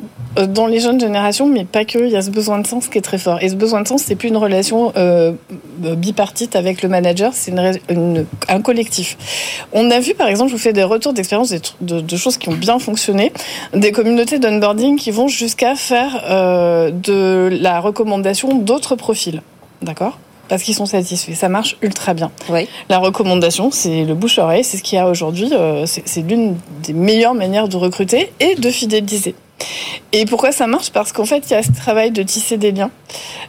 dans les jeunes générations, mais pas que, il y a ce besoin de sens qui est très fort. Et ce besoin de sens, c'est plus une relation euh, bipartite avec le manager, c'est une, une, un collectif. On a vu, par exemple, je vous fais des retours d'expérience de, de, de, choses qui ont bien fonctionné, des communautés d'onboarding qui vont jusqu'à faire euh, de la recommandation d'autres profils. D'accord? Parce qu'ils sont satisfaits. Ça marche ultra bien. Oui. La recommandation, c'est le bouche-oreille, c'est ce qu'il y a aujourd'hui. Euh, c'est l'une des meilleures manières de recruter et de fidéliser. Et pourquoi ça marche? Parce qu'en fait, il y a ce travail de tisser des liens.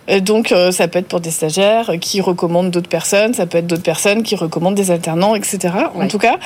Euh, donc, euh, ça peut être pour des stagiaires qui recommandent d'autres personnes, ça peut être d'autres personnes qui recommandent des alternants, etc. Oui. En tout cas,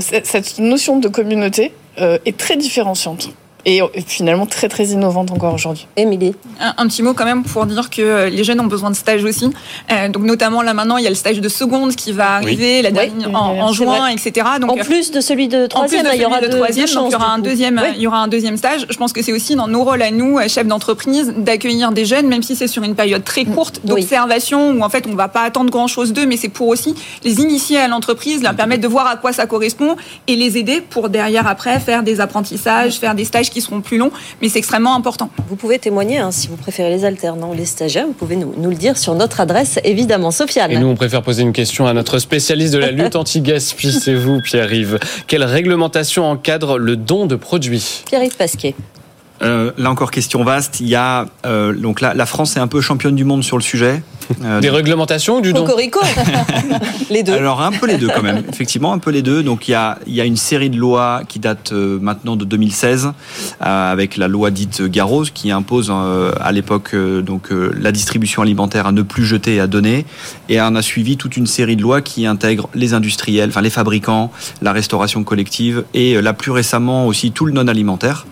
cette notion de communauté est très différenciante et finalement très très innovante encore aujourd'hui. Émilie un, un, petit mot quand même pour dire que les jeunes ont besoin de stages aussi. Euh, donc notamment là maintenant il y a le stage de seconde qui va arriver, oui. la dernière oui. en, en juin, etc. Donc en plus de celui de troisième, il y aura de troisième, il y aura un deuxième, oui. il y aura un deuxième stage. Je pense que c'est aussi dans nos rôles à nous, chefs d'entreprise, d'accueillir des jeunes, même si c'est sur une période très courte d'observation où en fait on va pas attendre grand chose d'eux, mais c'est pour aussi les initier à l'entreprise, leur permettre de voir à quoi ça correspond et les aider pour derrière après faire des apprentissages, faire des stages qui seront plus longs, mais c'est extrêmement important. Vous pouvez témoigner, hein, si vous préférez les alternants, les stagiaires, vous pouvez nous, nous, le dire sur notre adresse, évidemment. Sofiane. Et nous, on préfère poser une question à notre spécialiste de la lutte anti-gaspi, c'est vous, Pierre-Yves. Quelle réglementation encadre le don de produits? Pierre-Yves Pasquet. Euh, là encore question vaste. Il y a euh, donc là, la France est un peu championne du monde sur le sujet. Euh, Des donc... réglementations ou du don Cocorico Les deux. Alors un peu les deux quand même. Effectivement un peu les deux. Donc il y a il y a une série de lois qui datent euh, maintenant de 2016 avec la loi dite Garros qui impose euh, à l'époque donc la distribution alimentaire à ne plus jeter et à donner. Et on a suivi toute une série de lois qui intègrent les industriels, enfin les fabricants, la restauration collective et là plus récemment aussi tout le non alimentaire.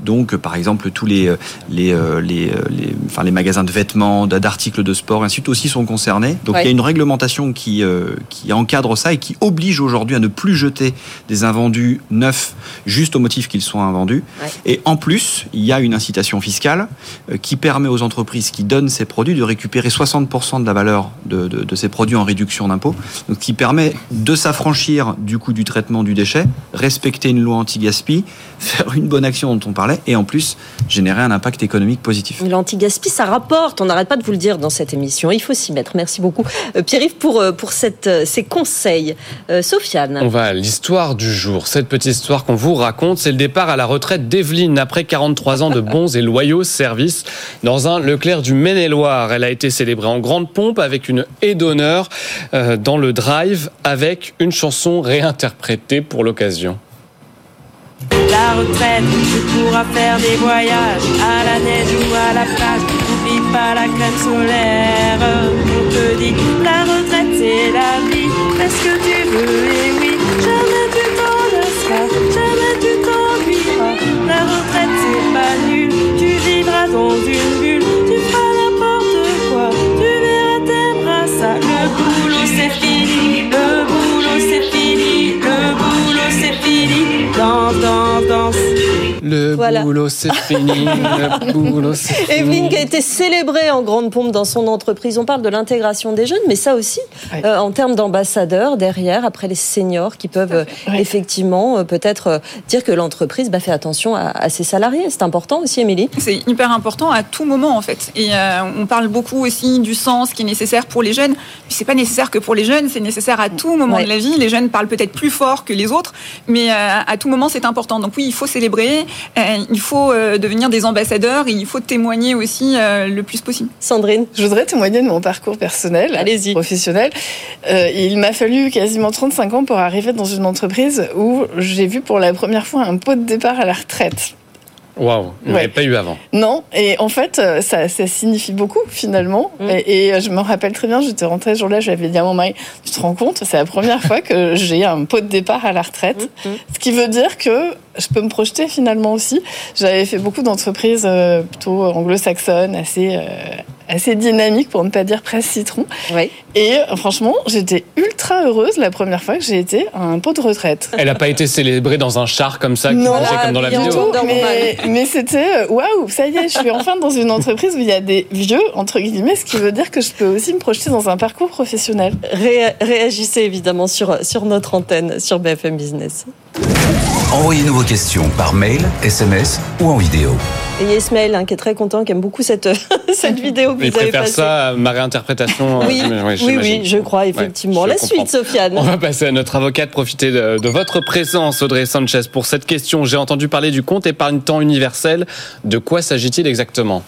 Donc par exemple tous les les les, les, enfin, les magasins de vêtements, d'articles de sport, ainsi aussi sont concernés. Donc ouais. il y a une réglementation qui, euh, qui encadre ça et qui oblige aujourd'hui à ne plus jeter des invendus neufs juste au motif qu'ils sont invendus. Ouais. Et en plus, il y a une incitation fiscale euh, qui permet aux entreprises qui donnent ces produits de récupérer 60% de la valeur de, de, de ces produits en réduction d'impôt. Donc qui permet de s'affranchir du coût du traitement du déchet, respecter une loi anti-gaspi, faire une bonne action dont on parlait, et en plus générer un impact économique positif. L'anti-gaspi, ça rapporte, on n'arrête pas de vous le dire dans cette émission, il faut s'y mettre. Merci beaucoup euh, Pierre-Yves pour, euh, pour cette, euh, ces conseils. Sofiane. On va à l'histoire du jour. Cette petite histoire qu'on vous raconte, c'est le départ à la retraite d'Evelyne après 43 ans de bons et loyaux services dans un Leclerc du Maine-et-Loire. Elle a été célébrée en grande pompe avec une haie d'honneur dans le drive avec une chanson réinterprétée pour l'occasion. La retraite, tu pourras faire des voyages à la neige ou à la plage. Pas la crème solaire. On te dit, la retraite c'est la vie. Fais ce que tu veux? Et oui, jamais tu t'en lasseras, jamais tu t'ennuieras. La retraite c'est pas nul, tu vivras dans une bulle, tu feras n'importe quoi. Tu verras, t'aimeras ça. Le boulot c'est fini, le boulot c'est fini, le boulot c'est fini. Dans, dans, dans. Le boulot, c'est fini. Le boulot, c'est fini. Evelyne qui a été célébrée en grande pompe dans son entreprise. On parle de l'intégration des jeunes, mais ça aussi, euh, en termes d'ambassadeurs derrière, après les seniors qui peuvent effectivement euh, peut-être euh, dire que l'entreprise bah, fait attention à, à ses salariés. C'est important aussi, Émilie C'est hyper important à tout moment en fait. Et euh, on parle beaucoup aussi du sens qui est nécessaire pour les jeunes. Puis c'est pas nécessaire que pour les jeunes, c'est nécessaire à tout moment de la vie. Les jeunes parlent peut-être plus fort que les autres, mais euh, à tout moment c'est important. Donc oui, il faut célébrer, il faut euh, devenir des ambassadeurs et il faut témoigner aussi euh, le plus possible. Sandrine Je voudrais témoigner de mon parcours personnel, Allez-y. professionnel. Euh, il m'a fallu quasiment 35 ans pour arriver dans une entreprise où j'ai vu pour la première fois un pot de départ à la retraite. Waouh, on Ouais. n'avait pas eu avant. Non, et en fait, euh, ça, ça signifie beaucoup finalement. Mm. Et, et, euh, je me rappelle très bien, j'étais rentrée ce jour-là, j'avais dit à mon mari, tu te rends compte, c'est la première fois que j'ai un pot de départ à la retraite. Mm, Ce qui veut dire que je peux me projeter finalement aussi. J'avais fait beaucoup d'entreprises euh, plutôt anglo-saxonnes, assez, euh, assez dynamiques, pour ne pas dire presque citron. Oui. Et euh, franchement, j'étais ultra heureuse la première fois que j'ai été à un pot de retraite. Elle n'a pas été célébrée dans un char comme ça, qui Non. bougeait comme dans la vidéo. mais, mais c'était waouh, ça y est, je suis enfin dans une entreprise où il y a des vieux, entre guillemets, ce qui veut dire que je peux aussi me projeter dans un parcours professionnel. Ré- réagissez évidemment sur, sur notre antenne, sur BFM Business. Envoyez-nous vos questions par mail, SMS ou en vidéo. Et il y a Ismaël hein, qui est très content, qui aime beaucoup cette, cette vidéo que Il vous avez préfère passée. ça à ma réinterprétation. euh, Oui, oui, oui, je crois effectivement. Ouais, La comprends. suite, Sofiane. On va passer à notre avocate, profiter de, de votre présence, Audrey Sanchez, pour cette question. J'ai entendu parler du compte épargne-temps universel. De quoi s'agit-il exactement?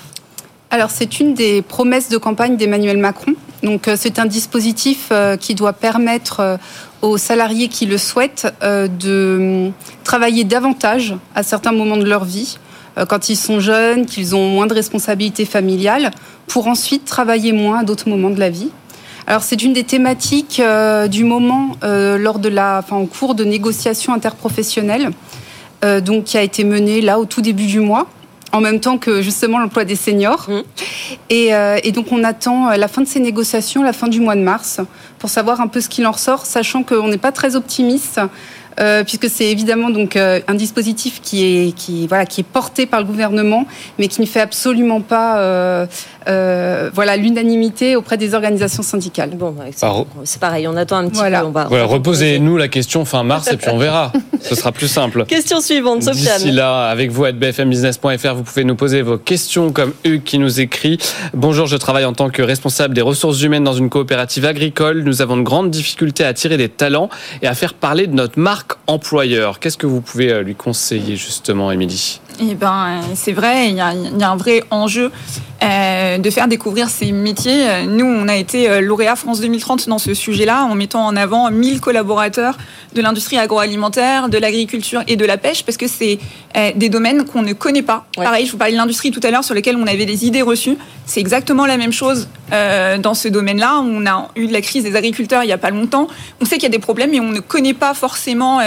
Alors, c'est une des promesses de campagne d'Emmanuel Macron. Donc, euh, c'est un dispositif euh, qui doit permettre euh, aux salariés qui le souhaitent euh, de travailler davantage à certains moments de leur vie, euh, quand ils sont jeunes, qu'ils ont moins de responsabilités familiales, pour ensuite travailler moins à d'autres moments de la vie. Alors, c'est une des thématiques euh, du moment lors de la, en cours de euh, donc qui a été menée là au tout début du mois en même temps que justement l'emploi des seniors. Mmh. Et, euh, et donc on attend euh, la fin de ces négociations, la fin du mois de mars, pour savoir un peu ce qu'il en ressort, sachant qu'on n'est pas très optimiste. Euh, puisque c'est évidemment donc euh, un dispositif qui est qui voilà qui est porté par le gouvernement, mais qui ne fait absolument pas euh, euh, voilà l'unanimité auprès des organisations syndicales. Bon, c'est- pareil, on attend un petit Voilà. peu. On va, Voilà, reposez-nous la question fin mars et puis on verra. Ce sera plus simple. Question suivante, D'ici Sofiane. là, avec vous à bfmbusiness.fr, vous pouvez nous poser vos questions comme Hugues qui nous écrit. Bonjour, je travaille en tant que responsable des ressources humaines dans une coopérative agricole. Nous avons de grandes difficultés à attirer des talents et à faire parler de notre marque employeur. Qu'est-ce que vous pouvez euh, lui conseiller justement, Émilie? Eh ben, euh, c'est vrai, il y, a, il y a un vrai enjeu euh, de faire découvrir ces métiers. Nous, on a été euh, lauréat France 2030 dans ce sujet-là, en mettant en avant 1000 collaborateurs de l'industrie agroalimentaire, de l'agriculture et de la pêche, parce que c'est euh, des domaines qu'on ne connaît pas. Ouais. Pareil, je vous parlais de l'industrie tout à l'heure, sur lesquels on avait des idées reçues. C'est exactement la même chose euh, dans ce domaine-là. On a eu de la crise des agriculteurs il n'y a pas longtemps. On sait qu'il y a des problèmes, mais on ne connaît pas forcément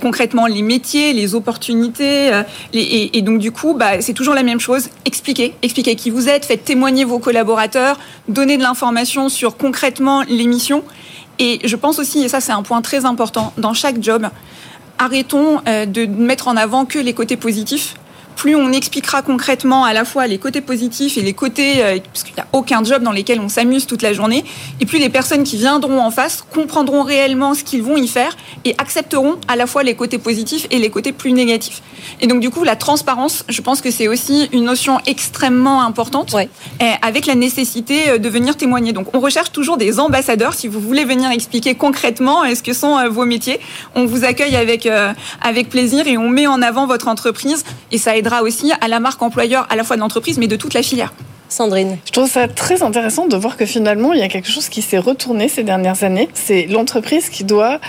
concrètement les métiers, les opportunités. les- et, donc du coup, bah, c'est toujours la même chose. Expliquez, expliquez qui vous êtes, faites témoigner vos collaborateurs, donnez de l'information sur concrètement les missions. Et je pense aussi, et ça c'est un point très important, dans chaque job, arrêtons euh, de mettre en avant que les côtés positifs plus on expliquera concrètement à la fois les côtés positifs et les côtés, euh, parce qu'il n'y a aucun job dans lesquels on s'amuse toute la journée, et plus les personnes qui viendront en face comprendront réellement ce qu'ils vont y faire et accepteront à la fois les côtés positifs et les côtés plus négatifs. Et donc du coup, la transparence, je pense que c'est aussi une notion extrêmement importante, avec la nécessité euh, de venir témoigner. Donc on recherche toujours des ambassadeurs, si vous voulez venir expliquer concrètement ce que sont vos métiers. On vous accueille avec, avec plaisir et on met en avant votre entreprise et ça aidera aussi à la marque employeur à la fois de l'entreprise mais de toute la filière. Sandrine. Je trouve ça très intéressant de voir que finalement, il y a quelque chose qui s'est retourné ces dernières années. C'est l'entreprise qui doit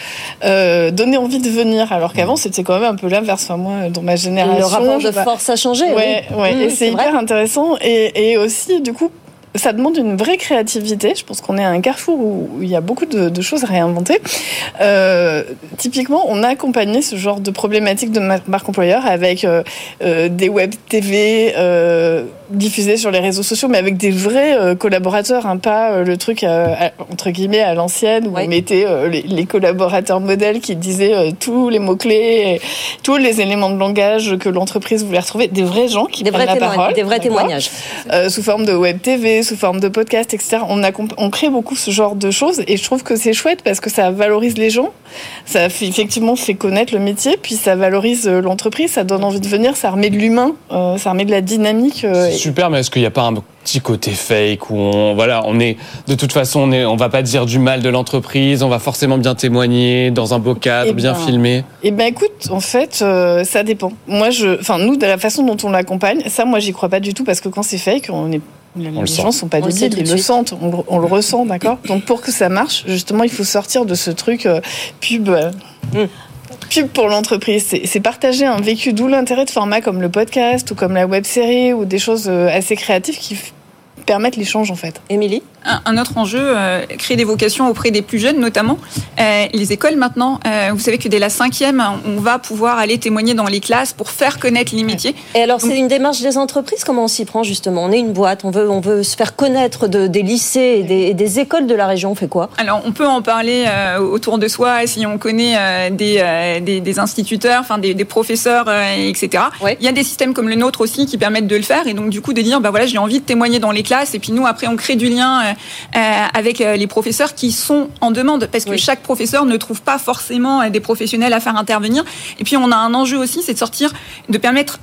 euh, donner envie de venir, alors qu'avant, c'était quand même un peu l'inverse. Enfin, moi, dans ma génération... Le rapport de force a changé. Ouais, oui. ouais. Mmh, et c'est hyper intéressant. Et, et aussi, du coup, ça demande une vraie créativité. Je pense qu'on est à un carrefour où, il y a beaucoup de, choses à réinventer. Euh, typiquement, on a accompagné ce genre de problématique de marque employeur avec euh, euh, des web TV diffusés sur les réseaux sociaux, mais avec des vrais collaborateurs, hein, pas le truc entre guillemets à l'ancienne où on mettait les, collaborateurs modèles qui disaient tous les mots clés, tous les éléments de langage que l'entreprise voulait retrouver, des vrais gens qui des prennent la parole, des vrais témoignages, sous forme de web TV sous forme de podcast, etc. On, a, on crée beaucoup ce genre de choses et je trouve que c'est chouette parce que ça valorise les gens, ça fait, effectivement fait connaître le métier, puis ça valorise euh, l'entreprise, ça donne envie de venir, ça remet de l'humain, euh, ça remet de la dynamique. Euh, super, mais est-ce qu'il n'y a pas un petit côté fake où on voilà on est de toute façon on est on va pas dire du mal de l'entreprise on va forcément bien témoigner dans un beau cadre eh bien ben, filmé? eh ben écoute en fait ça dépend moi je enfin nous de la façon dont on l'accompagne ça moi j'y crois pas du tout parce que quand c'est fake on est les gens ne sont pas débiles, ils le sentent, on, le ressent, d'accord Donc pour que ça marche, justement, il faut sortir de ce truc euh, pub. Euh, mm. Pub pour l'entreprise, c'est partager un vécu, d'où l'intérêt de formats comme le podcast ou comme la web série ou des choses euh, assez créatives qui permettent l'échange en fait. Émilie? Un, autre enjeu, euh, créer des vocations auprès des plus jeunes notamment. Euh, les écoles maintenant, euh, vous savez que dès la cinquième, on va pouvoir aller témoigner dans les classes pour faire connaître les métiers. Et alors c'est une démarche des entreprises, comment on s'y prend justement? On est une boîte, on veut, on veut se faire connaître de, des lycées et des, écoles de la région, on fait quoi? Alors on peut en parler autour de soi si on connaît des, des, instituteurs, enfin des, professeurs, etc. Il y a des systèmes comme le nôtre aussi qui permettent de le faire. Et donc du coup de dire, bah voilà, j'ai envie de témoigner dans les classes. Et puis nous après on crée du lien avec euh, les professeurs qui sont en demande, parce que chaque professeur ne trouve pas forcément euh, des professionnels à faire intervenir. Et puis on a un enjeu aussi, c'est de sortir, de permettre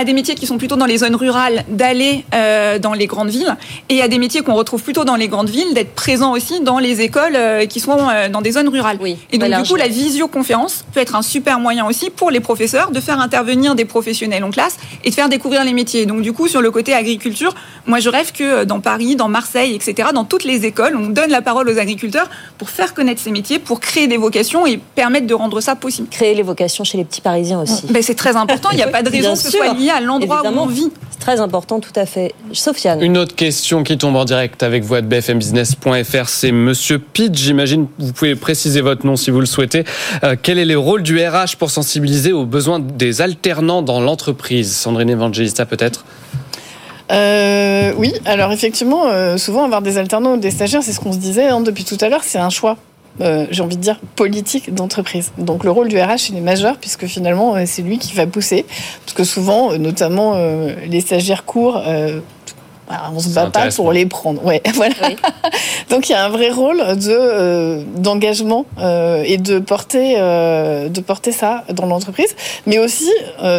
à des métiers qui sont plutôt dans les zones rurales d'aller euh, dans les grandes villes et à des métiers qu'on retrouve plutôt dans les grandes villes d'être présents aussi dans les écoles euh, qui sont euh, dans des zones rurales. Oui, et donc du coup la visioconférence peut être un super moyen aussi pour les professeurs de faire intervenir des professionnels en classe et de faire découvrir les métiers. Donc du coup sur le côté agriculture, moi je rêve que dans Paris, dans Marseille, etc., dans toutes les écoles, on donne la parole aux agriculteurs pour faire connaître ces métiers, pour créer des vocations et permettre de rendre ça possible. Créer les vocations chez les petits Parisiens aussi. Ben, c'est très important. Il n'y a pas de raison que ce soit lié à l'endroit où on vit. C'est très important, tout à fait. Sofiane. Une autre question qui tombe en direct avec vous à bfmbusiness.fr, c'est Monsieur Pitt. J'imagine vous pouvez préciser votre nom si vous le souhaitez. Euh, quel est le rôle du RH pour sensibiliser aux besoins des alternants dans l'entreprise? Sandrine Evangelista peut-être? Euh, oui, alors effectivement, euh, souvent avoir des alternants ou des stagiaires, c'est ce qu'on se disait hein, depuis tout à l'heure, c'est un choix. Euh, j'ai envie de dire, politique d'entreprise. Donc le rôle du RH, il est majeur puisque finalement, euh, c'est lui qui va pousser. Parce que souvent, euh, notamment les stagiaires courts, on se bat pas pour les prendre. Ouais, voilà. Donc il y a un vrai rôle de d'engagement et de porter de porter ça dans l'entreprise, mais aussi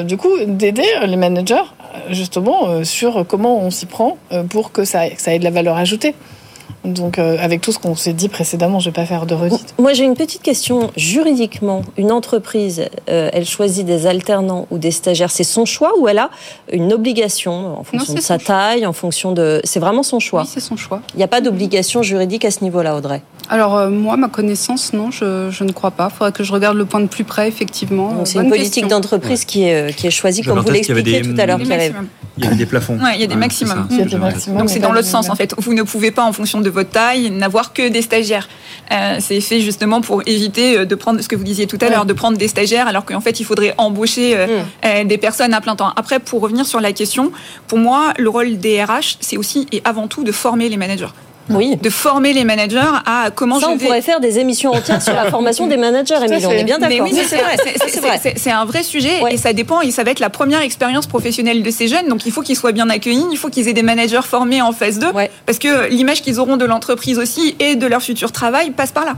du coup d'aider les managers justement sur comment on s'y prend pour que ça, que ça ait de la valeur ajoutée. Donc, euh, avec tout ce qu'on s'est dit précédemment, je ne vais pas faire de redite. Moi, j'ai une petite question. Juridiquement, une entreprise, euh, elle choisit des alternants ou des stagiaires, c'est son choix ou elle a une obligation en fonction de sa taille, en fonction de. C'est vraiment son choix? Oui, c'est son choix. Il n'y a pas d'obligation juridique à ce niveau-là, Audrey? Alors, euh, moi, ma connaissance, non, je, ne crois pas. Il faudrait que je regarde le point de plus près, effectivement. C'est une politique d'entreprise qui, est, qui est choisie, comme vous l'expliquiez tout à l'heure, Il y a des plafonds. Oui, il y a des maximums. Donc, c'est dans l'autre sens, en fait. Vous ne pouvez pas, en fonction de votre taille, n'avoir que des stagiaires. Euh, c'est fait justement pour éviter euh, de prendre ce que vous disiez tout à l'heure, de prendre des stagiaires, alors qu'en fait il faudrait embaucher euh, mm. des personnes à plein temps. Après, pour revenir sur la question, pour moi, le rôle des RH, c'est aussi et avant tout de former les managers. Oui. De former les managers à comment ça, je on pourrait faire des émissions entières sur la formation des managers, Émilie. On est bien d'accord. Oui, c'est vrai. C'est un vrai sujet et ça dépend. Et ça va être la première expérience professionnelle de ces jeunes. Donc, il faut qu'ils soient bien accueillis. Il faut qu'ils aient des managers formés en phase 2. Parce que l'image qu'ils auront de l'entreprise aussi et de leur futur travail passe par là.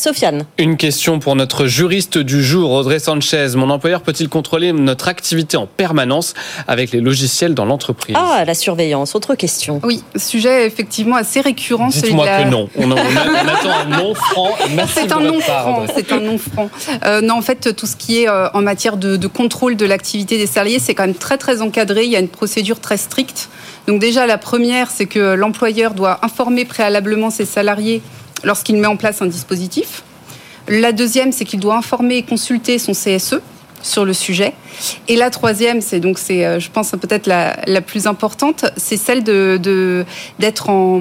Sofiane. Une question pour notre juriste du jour, Audrey Sanchez. Mon employeur peut-il contrôler notre activité en permanence avec les logiciels dans l'entreprise? Ah, la surveillance, autre question. Oui, sujet effectivement assez récurrent. Dites-moi que non. On, attend un non franc C'est un non franc. C'est un non franc. Euh, non, en fait, tout ce qui est euh, en matière de, de contrôle de l'activité des salariés, c'est quand même très très encadré. Il y a une procédure très stricte. Donc déjà, la première, c'est que l'employeur doit informer préalablement ses salariés lorsqu'il met en place un dispositif. La deuxième, c'est qu'il doit informer et consulter son CSE sur le sujet. Et la troisième, c'est donc c'est, euh, je pense peut-être la, la, plus importante, c'est celle de d'être en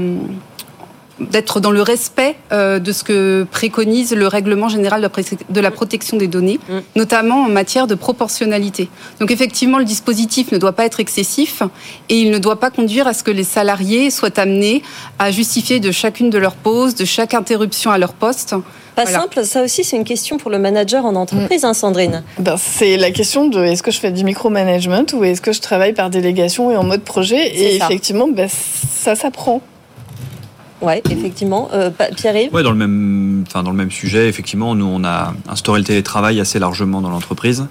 d'être dans le respect euh, de ce que préconise le règlement général de la protection des données, mm. notamment en matière de proportionnalité. Donc effectivement, le dispositif ne doit pas être excessif et il ne doit pas conduire à ce que les salariés soient amenés à justifier de chacune de leurs pauses, de chaque interruption à leur poste. Pas simple, ça aussi c'est une question pour le manager en entreprise, hein, Sandrine. Ben, c'est la question de est-ce que je fais du micromanagement ou est-ce que je travaille par délégation et en mode projet? Et effectivement, ben, ça s'apprend. Oui, effectivement. Euh, Pierre-Yves Oui, dans, le même, enfin, dans le même sujet, effectivement, nous, on a instauré le télétravail assez largement dans l'entreprise.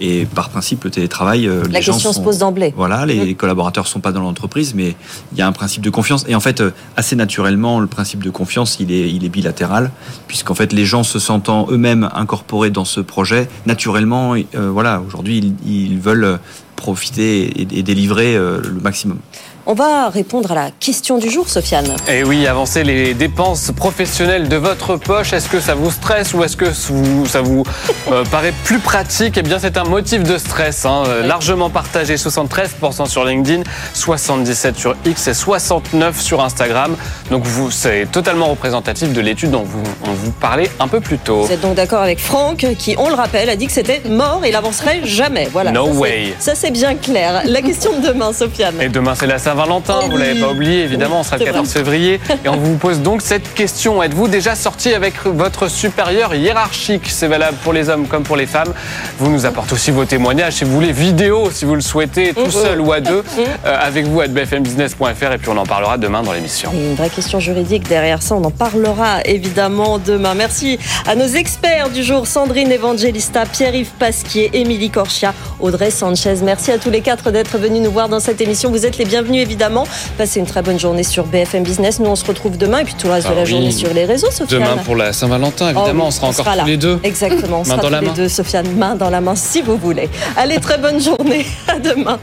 Et par principe, le télétravail, euh, La question se pose d'emblée. Voilà, les mmh. collaborateurs ne sont pas dans l'entreprise, mais il y a un principe de confiance. Et en fait, euh, assez naturellement, le principe de confiance, il est, il est bilatéral, puisqu'en fait, les gens se sentant eux-mêmes incorporés dans ce projet, naturellement, euh, voilà, aujourd'hui, ils, ils, veulent profiter et, et délivrer le maximum. On va répondre à la question du jour, Sofiane. Eh oui, avancer les dépenses professionnelles de votre poche, est-ce que ça vous stresse ou est-ce que ça vous euh, paraît plus pratique? Eh bien, c'est un motif de stress, hein, largement partagé, 73% sur LinkedIn, 77% sur X et 69% sur Instagram. Donc, c'est totalement représentatif de l'étude dont vous, on vous parlait un peu plus tôt. Vous êtes donc d'accord avec Franck, qui, on le rappelle, a dit que c'était mort et il n'avancerait jamais. Voilà. No way. Ça, c'est bien clair. La question de demain, Sofiane. Et demain, c'est la Saint-Valentin, vous l'avez pas oublié, évidemment, on sera le 14 février. Et on vous pose donc cette question. Êtes-vous déjà sorti avec votre supérieur hiérarchique? C'est valable pour les hommes comme pour les femmes. Vous nous apportez aussi vos témoignages, si vous voulez, vidéo, si vous le souhaitez, tout seul ou à deux, euh, avec vous à bfmbusiness.fr. Et puis on en parlera demain dans l'émission. Une vraie question juridique derrière ça, on en parlera évidemment demain. Merci à nos experts du jour, Sandrine Evangelista, Pierre-Yves Pasquier, Émilie Corchia, Audrey Sanchez. Merci à tous les quatre d'être venus nous voir dans cette émission. Vous êtes les bienvenus évidemment. Passez une très bonne journée sur BFM Business. Nous, on se retrouve demain et puis tout le reste de la ah journée sur les réseaux, Sofiane. Demain pour la Saint-Valentin, évidemment, oh on sera encore tous les deux. Exactement, on sera tous les deux, Sofiane, main dans la main si vous voulez. Allez, très bonne journée. À demain.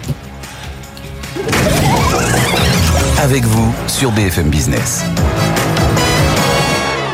Avec vous sur BFM Business.